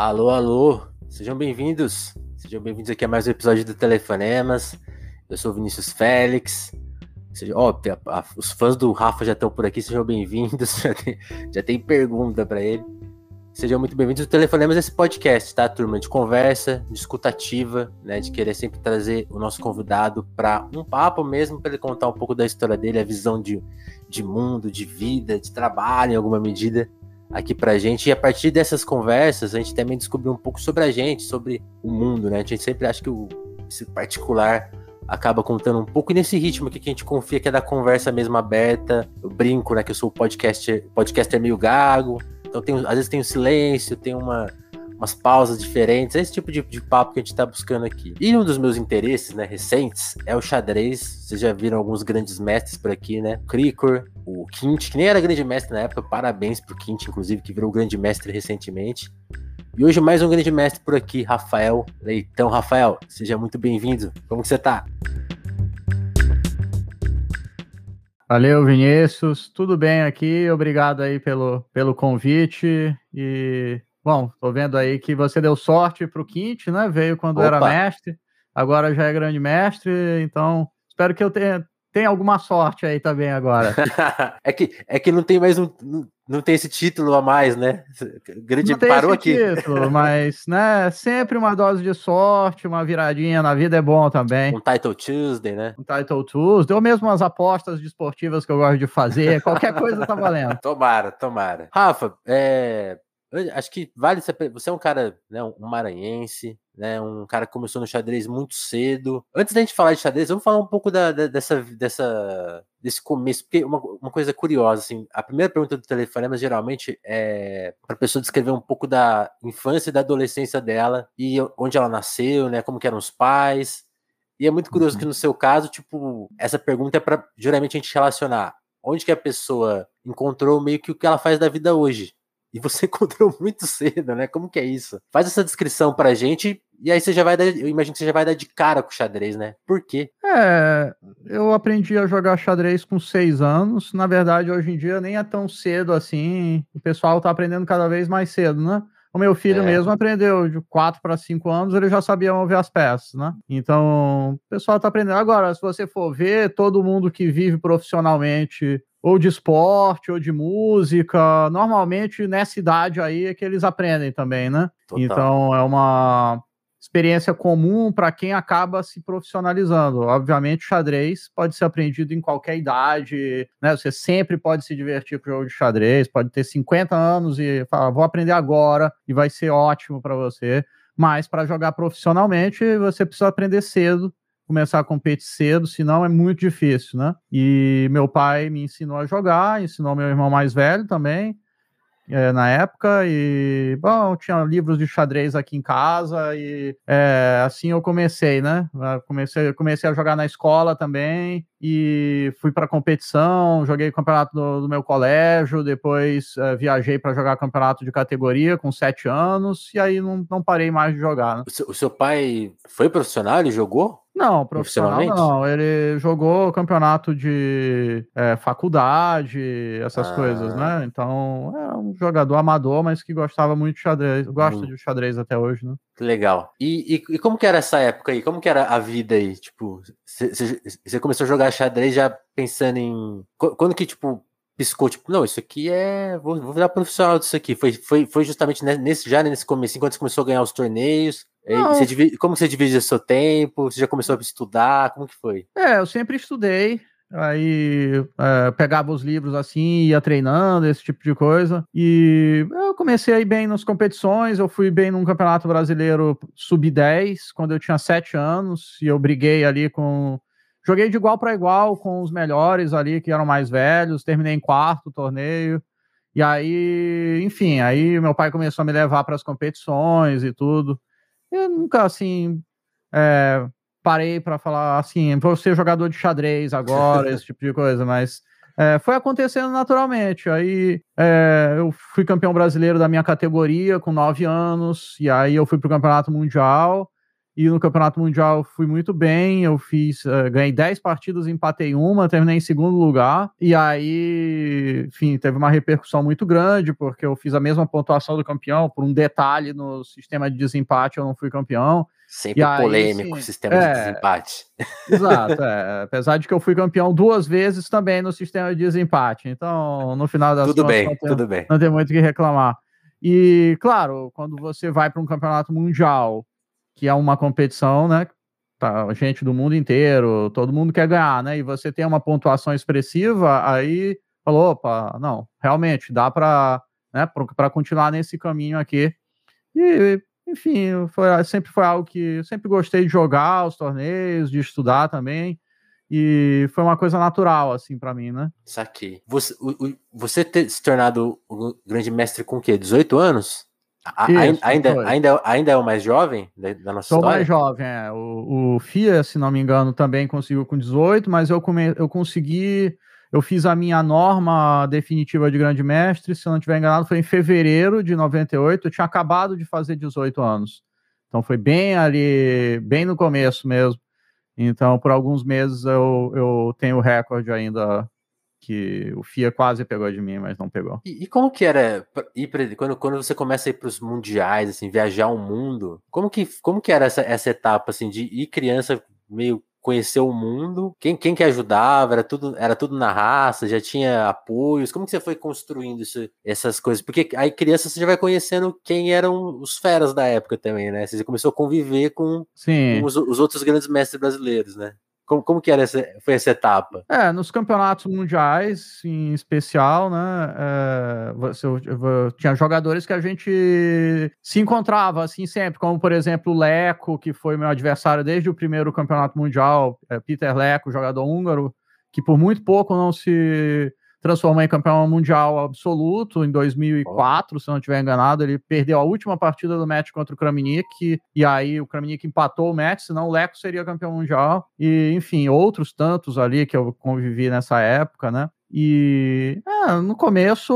Alô, alô, sejam bem-vindos. Sejam bem-vindos aqui a mais um episódio do Telefonemas. Eu sou Vinícius Félix. Seja, ó, os fãs do Rafa já estão por aqui, sejam bem-vindos. Já já tem pergunta para ele. Sejam muito bem-vindos. O Telefonemas é esse podcast, tá, turma? De conversa, de escutativa, né? De querer sempre trazer o nosso convidado para um papo mesmo, para ele contar um pouco da história dele, a visão de, de mundo, de vida, de trabalho, em alguma medida aqui pra gente. E a partir dessas conversas, a gente também descobriu um pouco sobre a gente, sobre o mundo, né? A gente sempre acha que o, esse particular acaba contando um pouco nesse ritmo que a gente confia que é da conversa mesmo aberta. Eu brinco, né, que eu sou o podcaster, podcaster meio gago. Então tem, às vezes tem um silêncio, tem uma umas pausas diferentes, esse tipo de, de papo que a gente está buscando aqui. E um dos meus interesses, né, recentes, é o xadrez. Vocês já viram alguns grandes mestres por aqui, né? Krikor, o Quint, que nem era grande mestre na época, parabéns pro Quint, inclusive, que virou grande mestre recentemente. E hoje mais um grande mestre por aqui, Rafael Leitão. Rafael, seja muito bem-vindo. Como que você tá? Valeu, Vinícius. Tudo bem aqui? Obrigado aí pelo, pelo convite e Bom, tô vendo aí que você deu sorte para o Quinte, né? Veio quando Opa. era mestre, agora já é grande mestre, então espero que eu tenha, tenha alguma sorte aí também agora. é, que, é que não tem mais um. Não tem esse título a mais, né? Grande não parou aqui. Título, mas, né, sempre uma dose de sorte, uma viradinha na vida é bom também. Um Title Tuesday, né? Um Title Tuesday, ou mesmo as apostas desportivas que eu gosto de fazer, qualquer coisa tá valendo. Tomara, tomara. Rafa, é, acho que vale você é um cara, né, um maranhense, né, um cara que começou no xadrez muito cedo. Antes da gente falar de xadrez, vamos falar um pouco da, da, dessa, dessa, desse começo, porque uma, uma coisa curiosa, assim, a primeira pergunta do telefonema geralmente é para a pessoa descrever um pouco da infância e da adolescência dela e onde ela nasceu, né, como eram os pais. E é muito curioso uhum. que no seu caso, tipo, essa pergunta é para geralmente a gente relacionar onde que a pessoa encontrou meio que o que ela faz da vida hoje. E você encontrou muito cedo, né? Como que é isso? Faz essa descrição pra gente e aí você já vai dar, eu imagino que você já vai dar de cara com o xadrez, né? Por quê? É, eu aprendi a jogar xadrez com seis anos. Na verdade, hoje em dia nem é tão cedo assim. O pessoal tá aprendendo cada vez mais cedo, né? O meu filho é. mesmo aprendeu de 4 para 5 anos, ele já sabia mover as peças, né? Então, o pessoal está aprendendo. Agora, se você for ver, todo mundo que vive profissionalmente ou de esporte, ou de música. Normalmente nessa idade aí é que eles aprendem também, né? Total. Então é uma experiência comum para quem acaba se profissionalizando. Obviamente, xadrez pode ser aprendido em qualquer idade, né? Você sempre pode se divertir com o jogo de xadrez, pode ter 50 anos e falar, vou aprender agora e vai ser ótimo para você. Mas para jogar profissionalmente, você precisa aprender cedo começar a competir cedo, senão é muito difícil, né? E meu pai me ensinou a jogar, ensinou meu irmão mais velho também, é, na época, e, bom, tinha livros de xadrez aqui em casa, e é, assim eu comecei, né? Comecei, comecei a jogar na escola também, e fui para competição, joguei campeonato do, do meu colégio, depois é, viajei para jogar campeonato de categoria com sete anos, e aí não, não parei mais de jogar. Né? O, seu, o seu pai foi profissional? Ele jogou? Não, profissional não. Ele jogou campeonato de é, faculdade, essas ah. coisas, né? Então, é um jogador amador, mas que gostava muito de xadrez. Gosta hum. de xadrez até hoje, né? Legal. E, e, e, como que era essa época aí? Como que era a vida aí? Tipo, você começou a jogar xadrez já pensando em... Quando que, tipo, piscou, tipo, não, isso aqui é. Vou, vou virar profissional disso aqui. Foi, foi, foi justamente nesse, já nesse começo, quando você começou a ganhar os torneios. Você divide, como você divide o seu tempo? Você já começou a estudar? Como que foi? É, eu sempre estudei. Aí é, pegava os livros assim, ia treinando, esse tipo de coisa. E eu comecei a ir bem nas competições. Eu fui bem num campeonato brasileiro sub-10, quando eu tinha 7 anos. E eu briguei ali com. Joguei de igual para igual com os melhores ali, que eram mais velhos. Terminei em quarto torneio. E aí, enfim, aí meu pai começou a me levar para as competições e tudo. Eu nunca, assim, é, parei para falar assim, vou ser jogador de xadrez agora, esse tipo de coisa, mas é, foi acontecendo naturalmente. Aí é, eu fui campeão brasileiro da minha categoria com nove anos, e aí eu fui para o campeonato mundial. E no Campeonato Mundial fui muito bem. Eu fiz, uh, ganhei 10 partidas, empatei uma, terminei em segundo lugar. E aí, enfim, teve uma repercussão muito grande, porque eu fiz a mesma pontuação do campeão. Por um detalhe no sistema de desempate, eu não fui campeão. Sempre aí, polêmico o sistema é, de desempate. Exato, é. apesar de que eu fui campeão duas vezes também no sistema de desempate. Então, no final das tudo contas, bem, tem, tudo bem. não tem muito o que reclamar. E, claro, quando você vai para um campeonato mundial que é uma competição, né? Tá, gente do mundo inteiro, todo mundo quer ganhar, né? E você tem uma pontuação expressiva, aí falou, opa, não, realmente dá para né, para continuar nesse caminho aqui. E, enfim, foi, sempre foi algo que sempre gostei de jogar os torneios, de estudar também. E foi uma coisa natural, assim, para mim, né? Saquei. Você, você ter se tornado grande mestre com o quê? 18 anos? Isso, ainda, ainda, ainda é o mais jovem da nossa Sou história? mais jovem, é. O, o FIA, se não me engano, também conseguiu com 18, mas eu, come, eu consegui. Eu fiz a minha norma definitiva de grande mestre, se eu não estiver enganado, foi em fevereiro de 98. Eu tinha acabado de fazer 18 anos. Então foi bem ali, bem no começo mesmo. Então, por alguns meses eu, eu tenho o recorde ainda que o FIA quase pegou de mim, mas não pegou. E, e como que era ir pra, quando, quando você começa a ir para os mundiais, assim, viajar o mundo? Como que, como que era essa, essa etapa assim de ir criança meio conhecer o mundo? Quem, quem que ajudava? Era tudo, era tudo na raça? Já tinha apoios? Como que você foi construindo isso, essas coisas? Porque aí criança você já vai conhecendo quem eram os feras da época também, né? Você começou a conviver com, com os, os outros grandes mestres brasileiros, né? Como, como que era essa, foi essa etapa? É, nos campeonatos mundiais, em especial, né? É, você, tinha jogadores que a gente se encontrava assim sempre, como por exemplo o Leco, que foi meu adversário desde o primeiro campeonato mundial, é, Peter Leco, jogador húngaro, que por muito pouco não se transformou em campeão mundial absoluto em 2004, oh. se não estiver enganado. Ele perdeu a última partida do match contra o Kramnik, e aí o Kramnik empatou o match, senão o Leco seria campeão mundial. E, enfim, outros tantos ali que eu convivi nessa época, né? E é, no começo,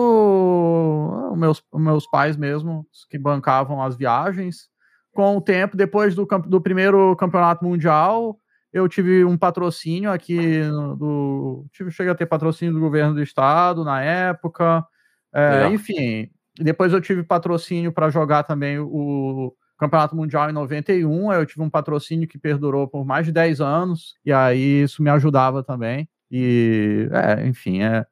meus, meus pais mesmo que bancavam as viagens. Com o tempo, depois do, do primeiro campeonato mundial, eu tive um patrocínio aqui do. Tive, cheguei a ter patrocínio do governo do estado na época. É, enfim, depois eu tive patrocínio para jogar também o Campeonato Mundial em 91. Eu tive um patrocínio que perdurou por mais de 10 anos, e aí isso me ajudava também. E, é, enfim, é,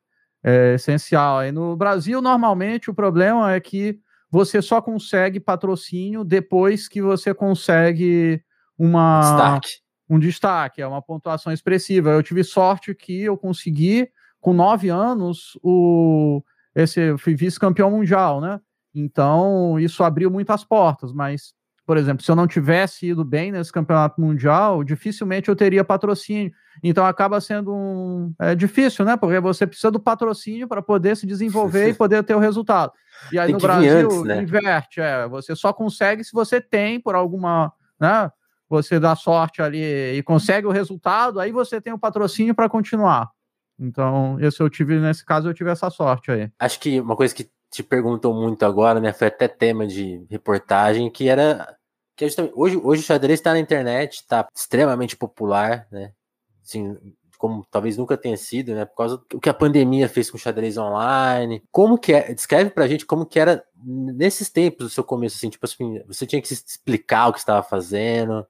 é essencial. Aí no Brasil, normalmente, o problema é que você só consegue patrocínio depois que você consegue uma. Destaque um destaque, é uma pontuação expressiva. Eu tive sorte que eu consegui, com nove anos, o esse vice-campeão mundial, né? Então, isso abriu muitas portas, mas, por exemplo, se eu não tivesse ido bem nesse campeonato mundial, dificilmente eu teria patrocínio. Então, acaba sendo um. É difícil, né? Porque você precisa do patrocínio para poder se desenvolver e poder ter o resultado. E aí, no Brasil, antes, né? inverte, é. Você só consegue se você tem, por alguma. Né? Você dá sorte ali e consegue o resultado, aí você tem o patrocínio para continuar. Então, esse eu tive, nesse caso, eu tive essa sorte aí. Acho que uma coisa que te perguntou muito agora, né, foi até tema de reportagem, que era que é hoje, hoje o xadrez está na internet, está extremamente popular, né, assim, como talvez nunca tenha sido, né, por causa do que a pandemia fez com o xadrez online. Como que é, descreve pra gente como que era nesses tempos do seu começo, assim, tipo assim, você tinha que se explicar o que estava fazendo,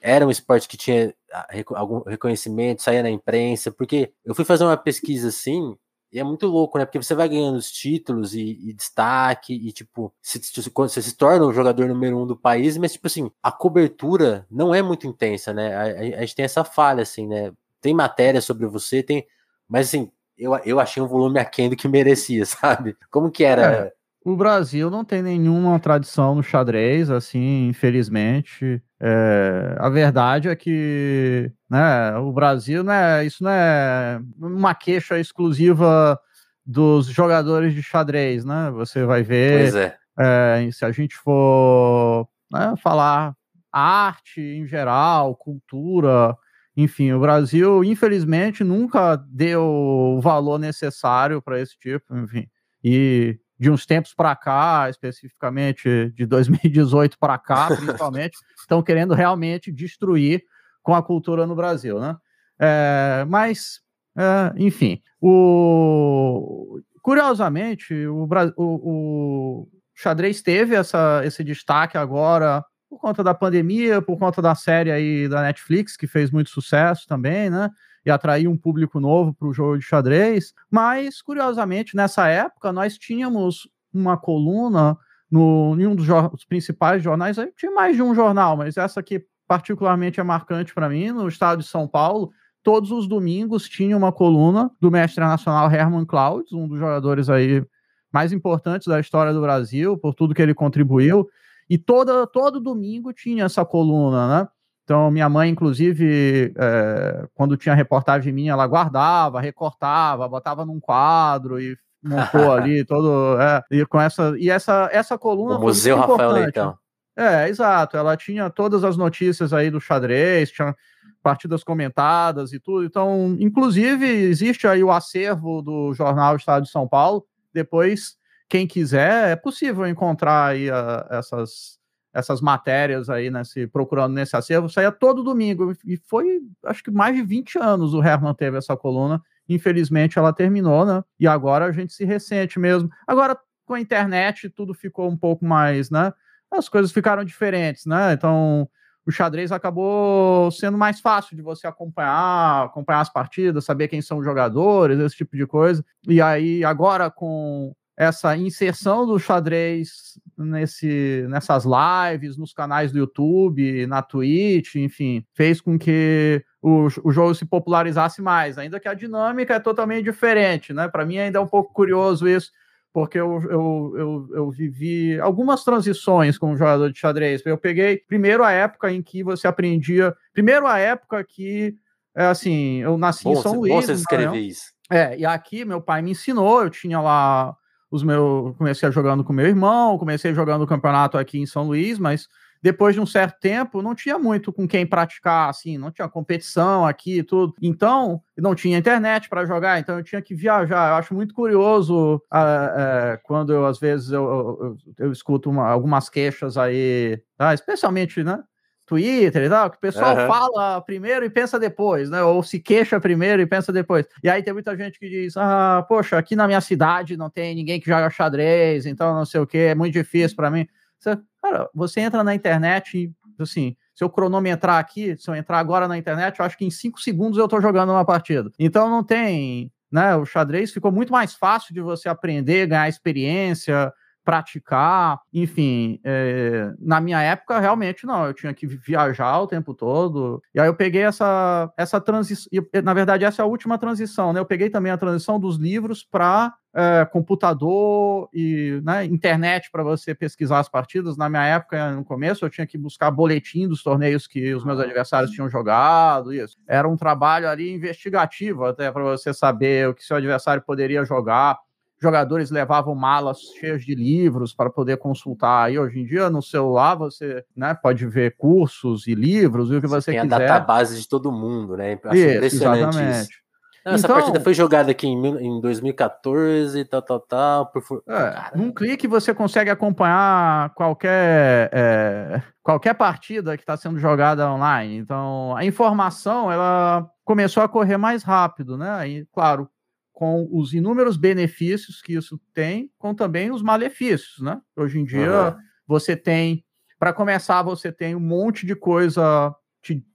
era um esporte que tinha ah, algum reconhecimento, saía na imprensa, porque eu fui fazer uma pesquisa assim, e é muito louco, né? Porque você vai ganhando os títulos e, e destaque, e tipo, se, se, você se torna o jogador número um do país, mas tipo assim, a cobertura não é muito intensa, né? A, a, a gente tem essa falha, assim, né? Tem matéria sobre você, tem. Mas assim, eu, eu achei um volume aquém do que merecia, sabe? Como que era. É o Brasil não tem nenhuma tradição no xadrez, assim, infelizmente. É, a verdade é que né, o Brasil, né, isso não é uma queixa exclusiva dos jogadores de xadrez, né? Você vai ver. É. É, se a gente for né, falar arte em geral, cultura, enfim, o Brasil, infelizmente, nunca deu o valor necessário para esse tipo, enfim. E de uns tempos para cá, especificamente de 2018 para cá, principalmente, estão querendo realmente destruir com a cultura no Brasil, né? É, mas, é, enfim, o, curiosamente, o, o, o xadrez teve essa, esse destaque agora por conta da pandemia, por conta da série aí da Netflix, que fez muito sucesso também, né? E atraiu um público novo para o jogo de xadrez. Mas, curiosamente, nessa época, nós tínhamos uma coluna no, em um dos, principais jornais, tinha mais de um jornal, mas essa aqui particularmente é marcante para mim, no estado de São Paulo, todos os domingos tinha uma coluna do mestre nacional Herman Clouds, um dos jogadores aí mais importantes da história do Brasil, por tudo que ele contribuiu. E toda, todo domingo tinha essa coluna, né? Então, minha mãe, inclusive, é, quando tinha reportagem minha, ela guardava, recortava, botava num quadro e montou ali todo. É, e com essa. E essa, essa coluna. O Museu Rafael Leitão. É, exato. Ela tinha todas as notícias aí do xadrez, tinha partidas comentadas e tudo. Então, inclusive, existe aí o acervo do jornal Estado de São Paulo. Depois quem quiser, é possível encontrar aí a, essas, essas matérias aí, nesse, procurando nesse acervo. Saía todo domingo. E foi, acho que mais de 20 anos o Herman teve essa coluna. Infelizmente ela terminou, né? E agora a gente se ressente mesmo. Agora, com a internet, tudo ficou um pouco mais, né? As coisas ficaram diferentes, né? Então, o xadrez acabou sendo mais fácil de você acompanhar, acompanhar as partidas, saber quem são os jogadores, esse tipo de coisa. E aí, agora com essa inserção do xadrez nesse, nessas lives, nos canais do YouTube, na Twitch, enfim, fez com que o, o jogo se popularizasse mais, ainda que a dinâmica é totalmente diferente, né? Para mim ainda é um pouco curioso isso, porque eu, eu, eu, eu, vivi algumas transições como jogador de xadrez. Eu peguei primeiro a época em que você aprendia, primeiro a época que, é, assim, eu nasci bom, em São Luís. Você escrever isso. É, e aqui meu pai me ensinou, eu tinha lá os meus. Comecei jogando com meu irmão, comecei jogando o campeonato aqui em São Luís, mas depois de um certo tempo não tinha muito com quem praticar, assim, não tinha competição aqui e tudo. Então, não tinha internet para jogar, então eu tinha que viajar. Eu acho muito curioso uh, uh, quando eu, às vezes, eu, eu, eu escuto uma, algumas queixas aí, tá? especialmente, né? Twitter e tal, que o pessoal uhum. fala primeiro e pensa depois, né? Ou se queixa primeiro e pensa depois. E aí tem muita gente que diz: ah, poxa, aqui na minha cidade não tem ninguém que joga xadrez, então não sei o que, é muito difícil para mim. Você, cara, você entra na internet e, assim, se eu cronometrar aqui, se eu entrar agora na internet, eu acho que em cinco segundos eu tô jogando uma partida. Então não tem. Né, o xadrez ficou muito mais fácil de você aprender, ganhar experiência, praticar, enfim, é, na minha época realmente não, eu tinha que viajar o tempo todo, e aí eu peguei essa, essa transição, na verdade essa é a última transição, né, eu peguei também a transição dos livros para é, computador e né, internet para você pesquisar as partidas, na minha época, no começo, eu tinha que buscar boletim dos torneios que os meus adversários tinham jogado, isso, era um trabalho ali investigativo até para você saber o que seu adversário poderia jogar, jogadores levavam malas cheias de livros para poder consultar. E hoje em dia, no celular, você né, pode ver cursos e livros, e o que você, você tem quiser. Tem a database de todo mundo, né? Acho isso, exatamente. Isso. Não, essa então, partida foi jogada aqui em, em 2014, tal, tal, tal. Por... É, num clique você consegue acompanhar qualquer, é, qualquer partida que está sendo jogada online. Então, a informação ela começou a correr mais rápido, né? E, claro, com os inúmeros benefícios que isso tem, com também os malefícios, né? Hoje em dia, uhum. você tem, para começar, você tem um monte de coisa te,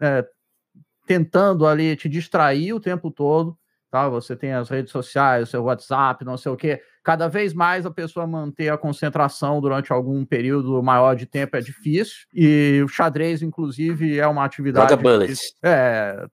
é, tentando ali te distrair o tempo todo, tá? Você tem as redes sociais, o seu WhatsApp, não sei o quê cada vez mais a pessoa manter a concentração durante algum período maior de tempo é difícil. E o xadrez, inclusive, é uma atividade. Joga bullet. É,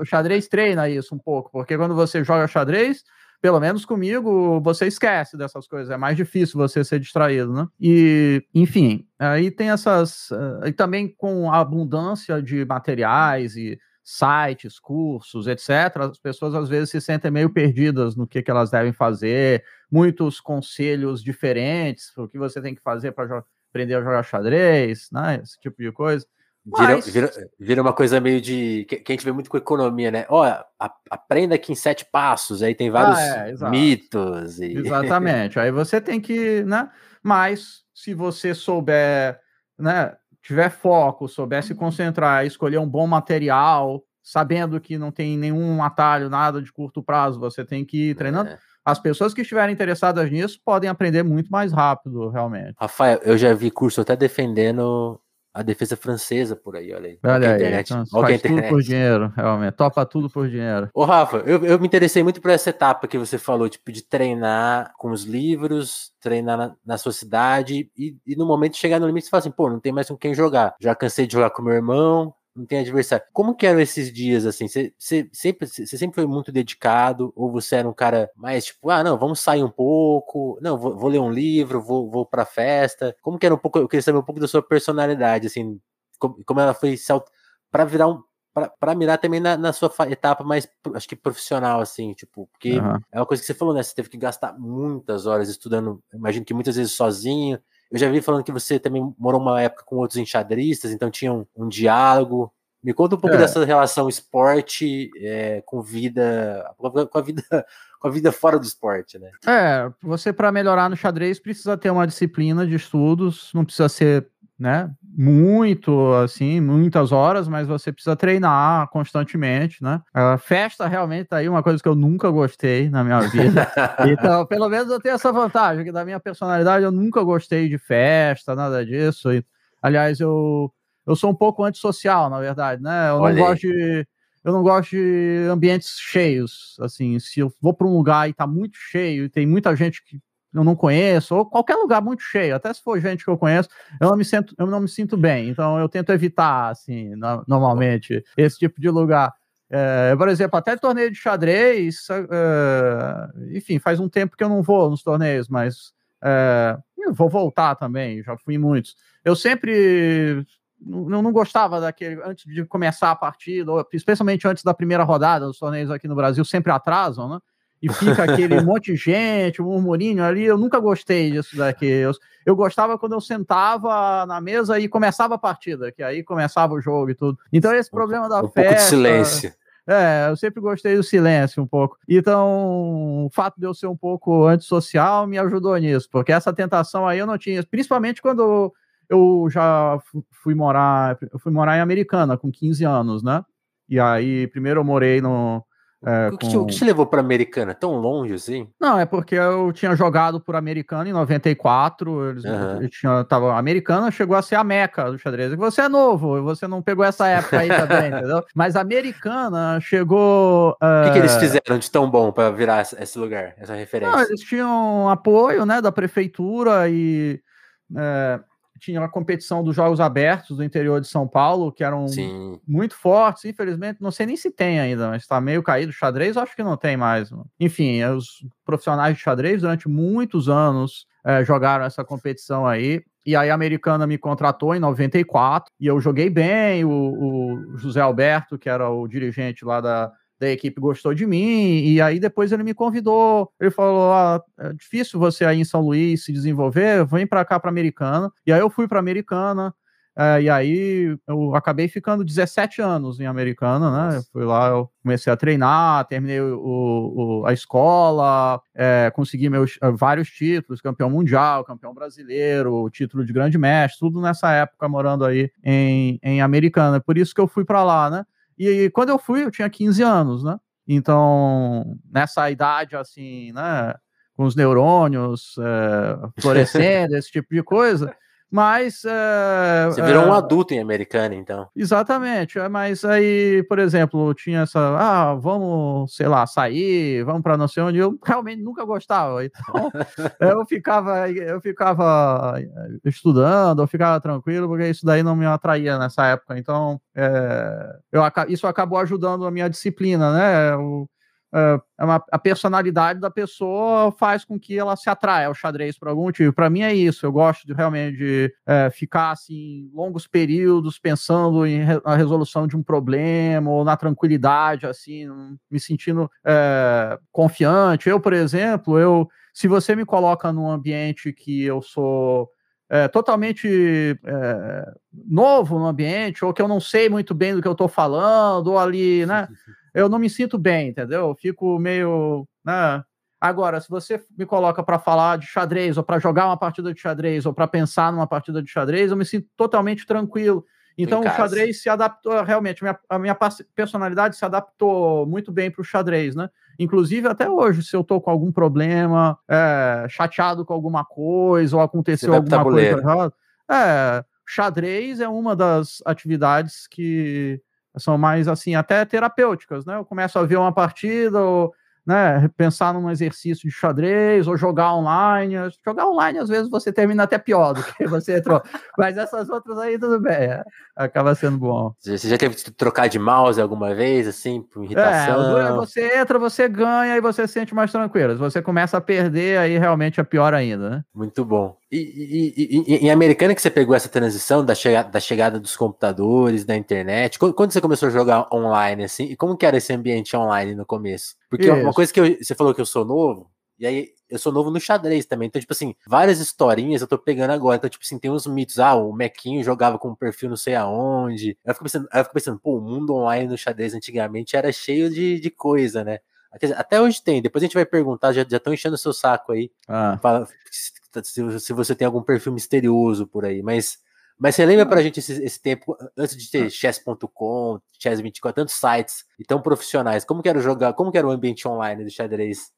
o xadrez treina isso um pouco, porque quando você joga xadrez, pelo menos comigo, você esquece dessas coisas. É mais difícil você ser distraído, né? E, enfim, aí tem essas. Eh, e também com a abundância de materiais e sites, cursos, etc., as pessoas às vezes se sentem meio perdidas no que, que elas devem fazer, muitos conselhos diferentes, o que você tem que fazer para aprender a jogar xadrez, né? esse tipo de coisa. Vira, Mas... vira, vira, uma coisa meio de. Que, que, a gente vê muito com economia, né? Ó, oh, aprenda aqui em sete passos, aí tem vários ah, é, mitos. E... Exatamente. aí você tem que, né? Mas se você souber, né? Tiver foco, souber se concentrar, escolher um bom material, sabendo que não tem nenhum atalho, nada de curto prazo, você tem que ir treinando. É. As pessoas que estiverem interessadas nisso podem aprender muito mais rápido, realmente. Rafael, eu já vi curso até defendendo a defesa francesa por aí, olha aí. Olha aí, internet, então, olha faz internet. tudo por dinheiro, realmente. Topa tudo por dinheiro. Ô, Rafa, eu, eu me interessei muito por essa etapa que você falou, tipo, de treinar com os livros, treinar na, na sua cidade e, e, no momento chegar no limite você fala assim, pô, não tem mais com quem jogar. Já cansei de jogar com meu irmão, não tem adversário. Como que eram esses dias, assim? Você, sempre, sempre foi muito dedicado? Ou você era um cara mais tipo, ah, não, vamos sair um pouco, não, vou, vou ler um livro, vou, vou pra festa? Como que era um pouco, eu queria saber um pouco da sua personalidade, assim, como, como ela foi para virar um, para mirar também na, na, sua etapa mais, acho que profissional, assim, tipo, porque uhum. é uma coisa que você falou, né? Você teve que gastar muitas horas estudando, imagino que muitas vezes sozinho, eu já vi falando que você também morou uma época com outros enxadristas, então tinha um, um diálogo. Me conta um pouco é. dessa relação esporte é, com vida, com a vida, com a vida fora do esporte, né? É, você para melhorar no xadrez precisa ter uma disciplina de estudos, não precisa ser né? Muito, assim, muitas horas, mas você precisa treinar constantemente, né? A festa realmente tá aí uma coisa que eu nunca gostei na minha vida. então, pelo menos eu tenho essa vantagem, que da minha personalidade eu nunca gostei de festa, nada disso. E, aliás, eu, eu sou um pouco antissocial, na verdade, né? Eu Olha não gosto de eu não gosto de ambientes cheios. Assim, se eu vou para um lugar e tá muito cheio e tem muita gente que eu não conheço, ou qualquer lugar muito cheio, até se for gente que eu conheço, eu não me sinto, eu não me sinto bem. Então eu tento evitar, assim, no, normalmente, esse tipo de lugar. É, por exemplo, até torneio de xadrez, é, enfim, faz um tempo que eu não vou nos torneios, mas é, vou voltar também, já fui em muitos. Eu sempre não, não gostava daquele, antes de começar a partida, especialmente antes da primeira rodada, os torneios aqui no Brasil sempre atrasam, né? E fica aquele monte de gente, um murmurinho ali. Eu nunca gostei disso daqui. Eu, eu gostava quando eu sentava na mesa e começava a partida, que aí começava o jogo e tudo. Então, esse problema da um festa. Pouco de silêncio. É, eu sempre gostei do silêncio um pouco. Então, o fato de eu ser um pouco antissocial me ajudou nisso, porque essa tentação aí eu não tinha, principalmente quando eu já fui morar, eu fui morar em Americana com 15 anos, né? E aí, primeiro eu morei no, é, o, que te, o, que te, levou para Americana? Tão longe assim? Não, é porque eu tinha jogado por Americana em 94. Eles, uhum. eu tinha, tava, Americana chegou a ser a meca do xadrez. Você é novo, você não pegou essa época aí também, entendeu? Mas Americana chegou. O que, que, eles eh, fizeram de tão bom para virar esse lugar, essa referência? Não, eles tinham apoio né, da prefeitura e. Uh, tinha a competição dos Jogos Abertos do interior de São Paulo, que eram Sim. muito fortes. Infelizmente, não sei nem se tem ainda, mas está meio caído. Xadrez, acho que não tem mais. Enfim, os profissionais de xadrez, durante muitos anos, é, jogaram essa competição aí. E aí a americana me contratou em 94 e eu joguei bem. O, o José Alberto, que era o dirigente lá da, da equipe gostou de mim, e aí depois ele me convidou. Ele falou: ah, é difícil você aí em São Luís se desenvolver, vem para cá para Americana. E aí eu fui para Americana. É, e aí eu acabei ficando 17 anos em Americana, né? Eu fui lá, eu comecei a treinar, terminei o, o a escola, é, consegui meus é, vários títulos, campeão mundial, campeão brasileiro, título de grande mestre, tudo nessa época morando aí em, em Americana. Por isso que eu fui para lá, né? E quando eu fui, eu tinha 15 anos, né? Então, nessa idade, assim, né? Com os neurônios é, florescendo, esse tipo de coisa, mas. É, Você virou é, um adulto em americano, então. Exatamente. É, mas aí, por exemplo, tinha essa. Ah, vamos, sei lá, sair, vamos para não sei onde. Eu realmente nunca gostava. Então, eu ficava, eu ficava estudando, eu ficava tranquilo, porque isso daí não me atraía nessa época. Então, é, eu, isso acabou ajudando a minha disciplina, né? Uma, a personalidade da pessoa faz com que ela se atraia ao xadrez por algum motivo. Para mim é isso. Eu gosto de realmente de, é, ficar assim longos períodos pensando em re, na resolução de um problema ou na tranquilidade, assim, me sentindo é, confiante. Eu, por exemplo, eu se você me coloca num ambiente que eu sou é, totalmente é, novo no ambiente, ou que eu não sei muito bem do que eu estou falando, ou ali, né? Eu não me sinto bem, entendeu? Eu fico meio. Né? Agora, se você me coloca para falar de xadrez, ou para jogar uma partida de xadrez, ou para pensar numa partida de xadrez, eu me sinto totalmente tranquilo. Então, o xadrez se adaptou, realmente, a minha, a minha personalidade se adaptou muito bem para o xadrez, né? Inclusive, até hoje, se eu tô com algum problema, é, chateado com alguma coisa, ou aconteceu alguma coisa errada, é, xadrez é uma das atividades que são mais, assim, até terapêuticas, né? Eu começo a ver uma partida, ou né, pensar num exercício de xadrez ou jogar online. Jogar online, às vezes, você termina até pior do que você entrou. Mas essas outras aí, tudo bem. É, acaba sendo bom. Você já teve que trocar de mouse alguma vez, assim, por irritação? É, você entra, você ganha e você se sente mais tranquilo. Se você começa a perder, aí realmente é pior ainda, né? Muito bom. E, e, e, e, em Americana que você pegou essa transição da chegada, da chegada dos computadores, da internet, quando, quando, você começou a jogar online, assim, e como que era esse ambiente online no começo? Porque Isso. uma coisa que eu, você falou que eu sou novo, e aí eu sou novo no xadrez também, então, tipo assim, várias historinhas eu tô pegando agora, então, tipo assim, tem uns mitos, ah, o Mequinho jogava com um perfil não sei aonde, aí eu fico pensando, eu fico pensando pô, o mundo online no xadrez antigamente era cheio de, de coisa, né? Até hoje tem, depois a gente vai perguntar, já estão enchendo o seu saco aí, ah. fala, se, se você tem algum perfil misterioso por aí, mas mas você lembra pra gente esse, esse tempo, antes de ter chess.com, chess24, tantos sites e tão profissionais, como que era jogar, como que era o ambiente online do xadrez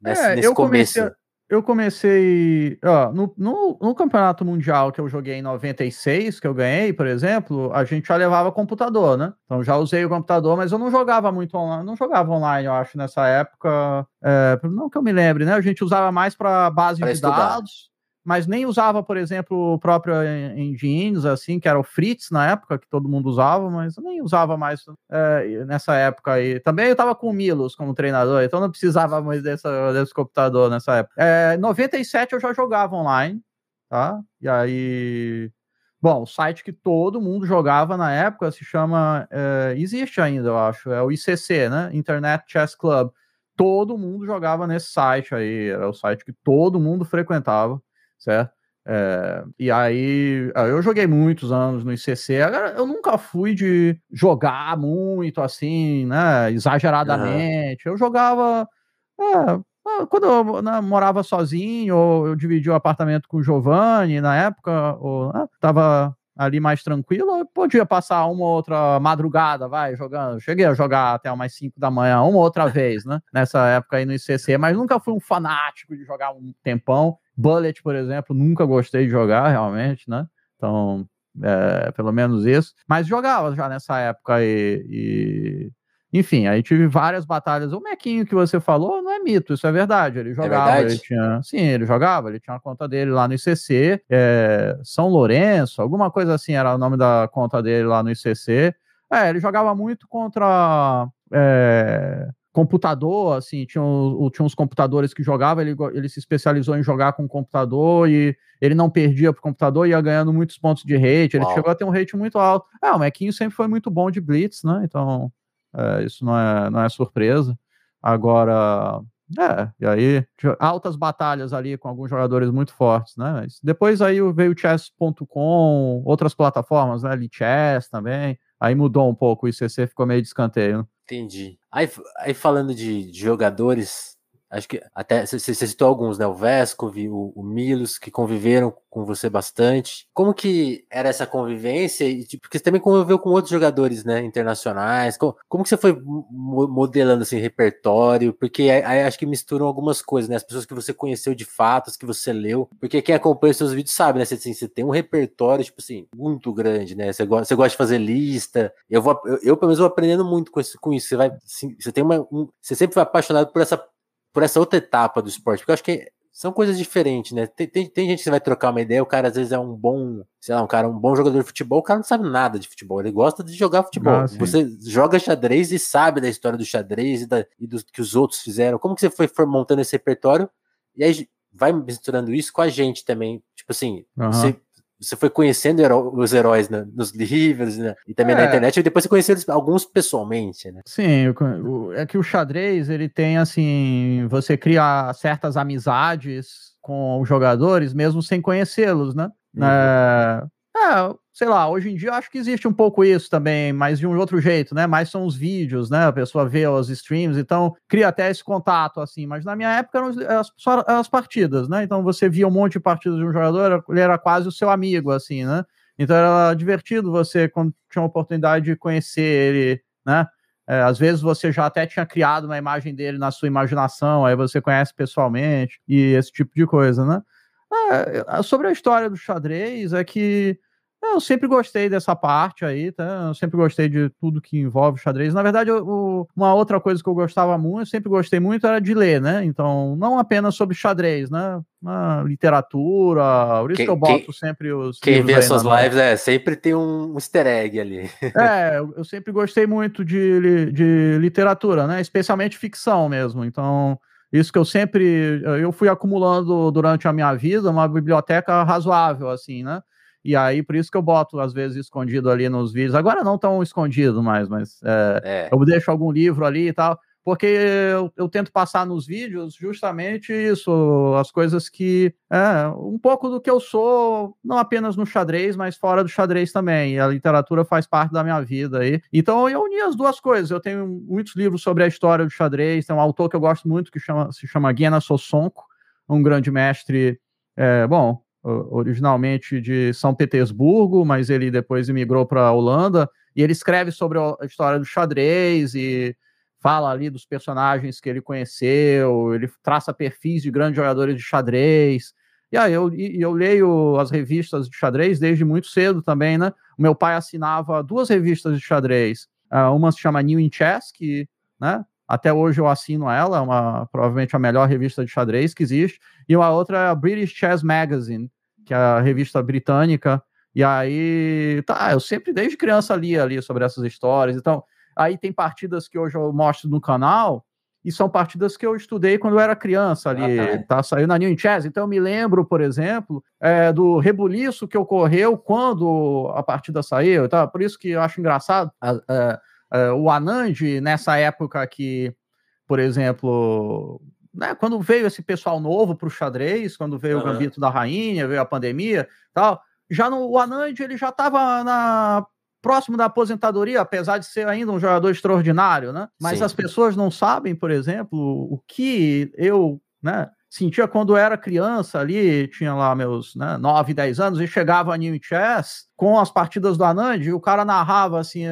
nesse, é, nesse começo? Comecei, eu comecei, ó, no, no, no, campeonato mundial que eu joguei em 96, que eu ganhei, por exemplo, a gente já levava computador, né? Então já usei o computador, mas eu não jogava muito online, não jogava online, eu acho, nessa época, é, não que eu me lembre, né? A gente usava mais para base pra de estudar. dados mas nem usava, por exemplo, o próprio engines, assim, que era o Fritz na época, que todo mundo usava, mas nem usava mais é, nessa época aí. Também eu estava com o Milos como treinador, então não precisava mais dessa, desse computador nessa época. É, 97 eu já jogava online, tá? E aí. Bom, o site que todo mundo jogava na época se chama. É, existe ainda, eu acho, é o ICC, né? Internet Chess Club. Todo mundo jogava nesse site aí, era o site que todo mundo frequentava certo? É, e aí, ah, eu joguei muitos anos no ICC. Agora, eu nunca fui de jogar muito assim, né? Exageradamente. Uhum. Eu jogava. É, ah, quando eu né, morava sozinho, ou eu dividi o apartamento com o Giovanni na época, ou né, tava ali mais tranquilo, eu podia passar uma outra madrugada, vai, jogando. Cheguei a jogar até umas 5 da manhã, uma outra vez, né? Nessa época aí no ICC, mas nunca fui um fanático de jogar um tempão. Bullet, por exemplo, nunca gostei de jogar realmente, né? Então, é, pelo menos isso. Mas jogava já nessa época e, e, Enfim, aí tive várias batalhas. O Mequinho que você falou não é mito, isso é verdade. Ele é jogava, é verdade? ele tinha. Sim, ele jogava, ele tinha uma conta dele lá no ICC, é, São Lourenço, alguma coisa assim era o nome da conta dele lá no ICC. É, ele jogava muito contra. É, computador, assim, tinha, tinha uns computadores que jogava, ele, ele se especializou em jogar com computador e ele não perdia pro computador, ia ganhando muitos pontos de rate, ele Uau. chegou a ter um rate muito alto. É, o Mequinho sempre foi muito bom de blitz, né, então é, isso não é, não é surpresa. Agora, é, e aí, altas batalhas ali com alguns jogadores muito fortes, né, Mas depois aí veio o chess.com, outras plataformas, né, Lichess também, aí mudou um pouco, o ICC ficou meio de escanteio, né? Entendi. Aí, aí falando de, de jogadores, acho que até você citou alguns, né? O Vesco, o, o Milos, que conviveram com você bastante. Como que era essa convivência? E, tipo, porque você também conviveu com outros jogadores, né? Internacionais. Como, como que você foi modelando assim repertório? Porque aí, acho que misturam algumas coisas, né? As pessoas que você conheceu de fato, as que você leu. Porque quem acompanha os seus vídeos sabe, né? Você, assim, você tem um repertório, tipo assim, muito grande, né? Você gosta, você gosta de fazer lista. Eu vou, eu, eu pelo menos vou aprendendo muito com isso. Com isso. Você vai, assim, você tem uma, um, você sempre foi apaixonado por essa por essa outra etapa do esporte, porque eu acho que são coisas diferentes, né? Tem, tem, tem, gente que vai trocar uma ideia, o cara às vezes é um bom, sei lá, um cara, um bom jogador de futebol, o cara não sabe nada de futebol, ele gosta de jogar futebol. Ah, você joga xadrez e sabe da história do xadrez e, da, e do que os outros fizeram. Como que você foi montando esse repertório? E aí vai misturando isso com a gente também. Tipo assim, uhum. você você foi conhecendo os heróis né, nos livros né, e também é. na internet, e depois você conheceu alguns pessoalmente, né? Sim, é que o xadrez, ele tem, assim, você cria certas amizades com os jogadores, mesmo sem conhecê-los, né? Uhum. É, é, sei lá, hoje em dia eu acho que existe um pouco isso também, mas de um outro jeito, né? Mais são os vídeos, né? A pessoa vê os streams, então cria até esse contato, assim. Mas na minha época eram as, só as partidas, né? Então você via um monte de partidas de um jogador, ele era quase o seu amigo, assim, né? Então era divertido você, quando tinha a oportunidade de conhecer ele, né? É, às vezes você já até tinha criado uma imagem dele na sua imaginação, aí você conhece pessoalmente e esse tipo de coisa, né? É, sobre a história do xadrez, é que eu sempre gostei dessa parte aí, tá? Eu sempre gostei de tudo que envolve xadrez. Na verdade, eu, uma outra coisa que eu gostava muito, sempre gostei muito, era de ler, né? Então, não apenas sobre xadrez, né? Na literatura, por isso quem, que eu boto quem, sempre os. Quem vê as suas lives, é, sempre tem um easter egg ali. é, eu, eu sempre gostei muito de, de literatura, né? Especialmente ficção mesmo. Então. Isso que eu sempre eu fui acumulando durante a minha vida uma biblioteca razoável assim, né? E aí, por isso que eu boto, às vezes, escondido ali nos vídeos. Agora não tão escondido mais, mas é, é. eu deixo algum livro ali e tal, porque eu, eu, tento passar nos vídeos justamente isso, as coisas que. É, um pouco do que eu sou, não apenas no xadrez, mas fora do xadrez também. E a literatura faz parte da minha vida aí. Então eu uni as duas coisas. Eu tenho muitos livros sobre a história do xadrez. Tem um autor que eu gosto muito que chama, se chama Guiana Sossonko, um grande mestre. É, bom, originalmente de São Petersburgo, mas ele depois imigrou para a Holanda, e ele escreve sobre a história do xadrez e fala ali dos personagens que ele conheceu, ele traça perfis de grandes jogadores de xadrez. E aí eu, eu leio as revistas de xadrez desde muito cedo também, né? O meu pai assinava duas revistas de xadrez. Uh, uma se chama New in Chess, que né, até hoje eu assino ela, é uma, provavelmente a melhor revista de xadrez que existe. E uma outra é a British Chess Magazine, que é a revista britânica. E aí, tá, eu sempre desde criança lia ali sobre essas histórias. Então, aí tem partidas que hoje eu mostro no canal, e são partidas que eu estudei quando eu era criança ali, ah, tá. tá saiu na New Chess. Então eu me lembro, por exemplo, é, do rebuliço que ocorreu quando a partida saiu, tá? Por isso que eu acho engraçado. A, a, Uh, o Anand, nessa época que, por exemplo, né, quando veio esse pessoal novo para o xadrez, quando veio uhum. o Gambito da Rainha, veio a pandemia tal, já no, o Anand ele já estava na próximo da aposentadoria, apesar de ser ainda um jogador extraordinário, né? Mas Sim. as pessoas não sabem, por exemplo, o que eu, né, sentia quando era criança ali, tinha lá meus né, 9, 10 anos, e chegava a New Chess com as partidas do Anand, e o cara narrava assim,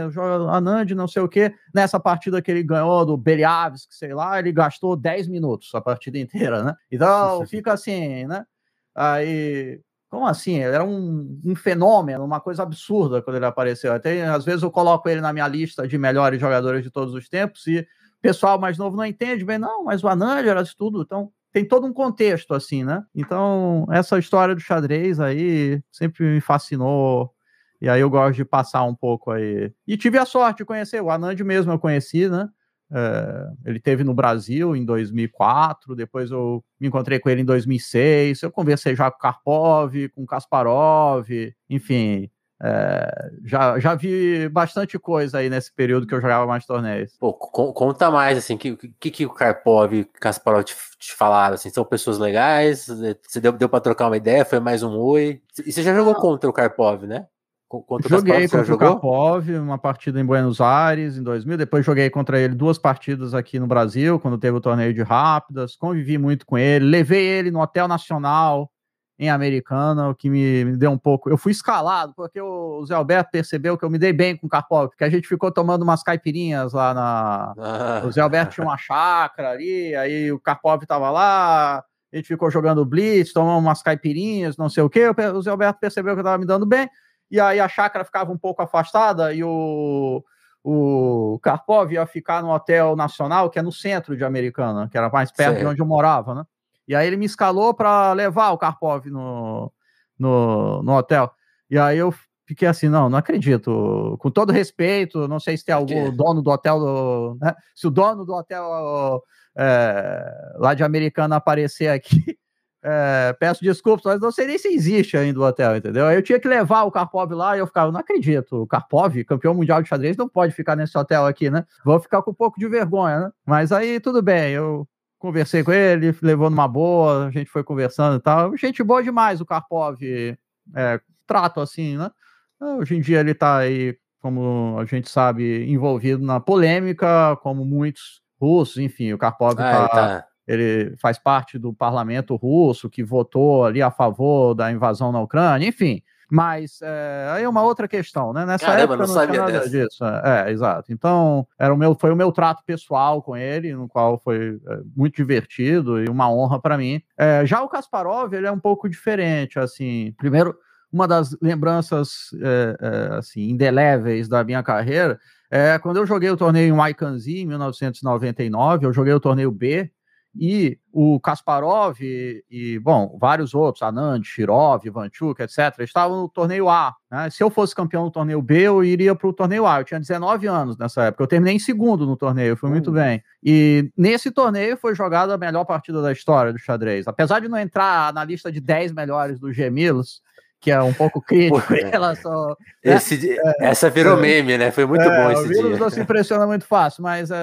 Anand não sei o que, nessa partida que ele ganhou do Beliavski, sei lá, ele gastou 10 minutos a partida inteira, né? Então fica assim, né? Aí como assim? Era um, um, fenômeno, uma coisa absurda quando ele apareceu. Até às vezes eu coloco ele na minha lista de melhores jogadores de todos os tempos e o pessoal mais novo não entende bem, não, mas o Anand era de tudo. Então, tem todo um contexto, assim, né? Então, essa história do xadrez aí sempre me fascinou. E aí eu gosto de passar um pouco aí. E tive a sorte de conhecer, o Anand mesmo eu conheci, né? É, ele teve no Brasil em 2004, depois eu me encontrei com ele em 2006. Eu conversei já com Karpov, com Kasparov, enfim, é, já, já vi bastante coisa aí nesse período que eu jogava mais torneios. Pô, conta mais, assim, o que, que, que o Karpov e o Kasparov te, te, falaram, assim, são pessoas legais? Você deu, deu para trocar uma ideia? Foi mais um oi? E você já jogou contra o Karpov, né? Contra joguei Kasparov, contra o Karpov, uma partida em Buenos Aires em 2000, depois joguei contra ele duas partidas aqui no Brasil, quando teve o torneio de rápidas, convivi muito com ele, levei ele no Hotel Nacional, em Americana, o que me, deu um pouco. Eu fui escalado, porque o Zé Alberto percebeu que eu me dei bem com o Karpov, porque a gente ficou tomando umas caipirinhas lá na. Ah. O Zé Alberto tinha uma chácara ali, aí o Karpov tava lá, a gente ficou jogando Blitz, tomando umas caipirinhas, não sei o quê. O Zé Alberto percebeu que eu tava me dando bem, e aí a chácara ficava um pouco afastada e o. O Karpov ia ficar no Hotel Nacional, que é no centro de Americana, que era mais perto de onde eu morava, né? E aí ele me escalou para levar o Karpov no, no, no hotel. E aí eu fiquei assim, não, não acredito. Com todo respeito, não sei se tem algum dono do hotel, né? se o dono do hotel é, lá de Americana aparecer aqui, é, peço desculpas, mas não sei nem se existe ainda o hotel, entendeu? Aí eu tinha que levar o Karpov lá e eu ficava, não acredito, o Karpov, campeão mundial de xadrez, não pode ficar nesse hotel aqui, né? Vou ficar com um pouco de vergonha, né? Mas aí tudo bem, eu conversei com ele, levou numa boa, a gente foi conversando e tal. Gente boa demais o Karpov. é, trato assim, né? Hoje em dia ele está aí, como a gente sabe, envolvido na polêmica, como muitos russos, enfim, o Karpov ah, tá, tá. ele faz parte do parlamento russo que votou ali a favor da invasão na Ucrânia, enfim. Mas é, aí é uma outra questão, né? Nessa Caramba, época não, não tinha nada dessa. disso. É, é, exato. Então, era o meu, foi o meu trato pessoal com ele, no qual foi é, muito divertido e uma honra para mim. É, já o Kasparov, ele é um pouco diferente, assim. Primeiro, uma das lembranças é, assim indeléveis da minha carreira é quando eu joguei o torneio em Waikanzi em 1999, eu joguei o torneio B e o Kasparov e, e, bom, vários outros, Anand, Shirov, Vanchuk, etc., estavam no torneio A. Né? Se eu fosse campeão do torneio B, eu iria para o torneio A. Eu tinha 19 anos nessa época. Eu terminei em segundo no torneio, fui muito bem. E nesse torneio foi jogada a melhor partida da história do xadrez. Apesar de não entrar na lista de 10 melhores do Gemilos, que é um pouco crítico em relação. Né? Esse, é, essa virou é, meme, né? Foi muito é, bom esse o dia. não se impressiona muito fácil, mas uh,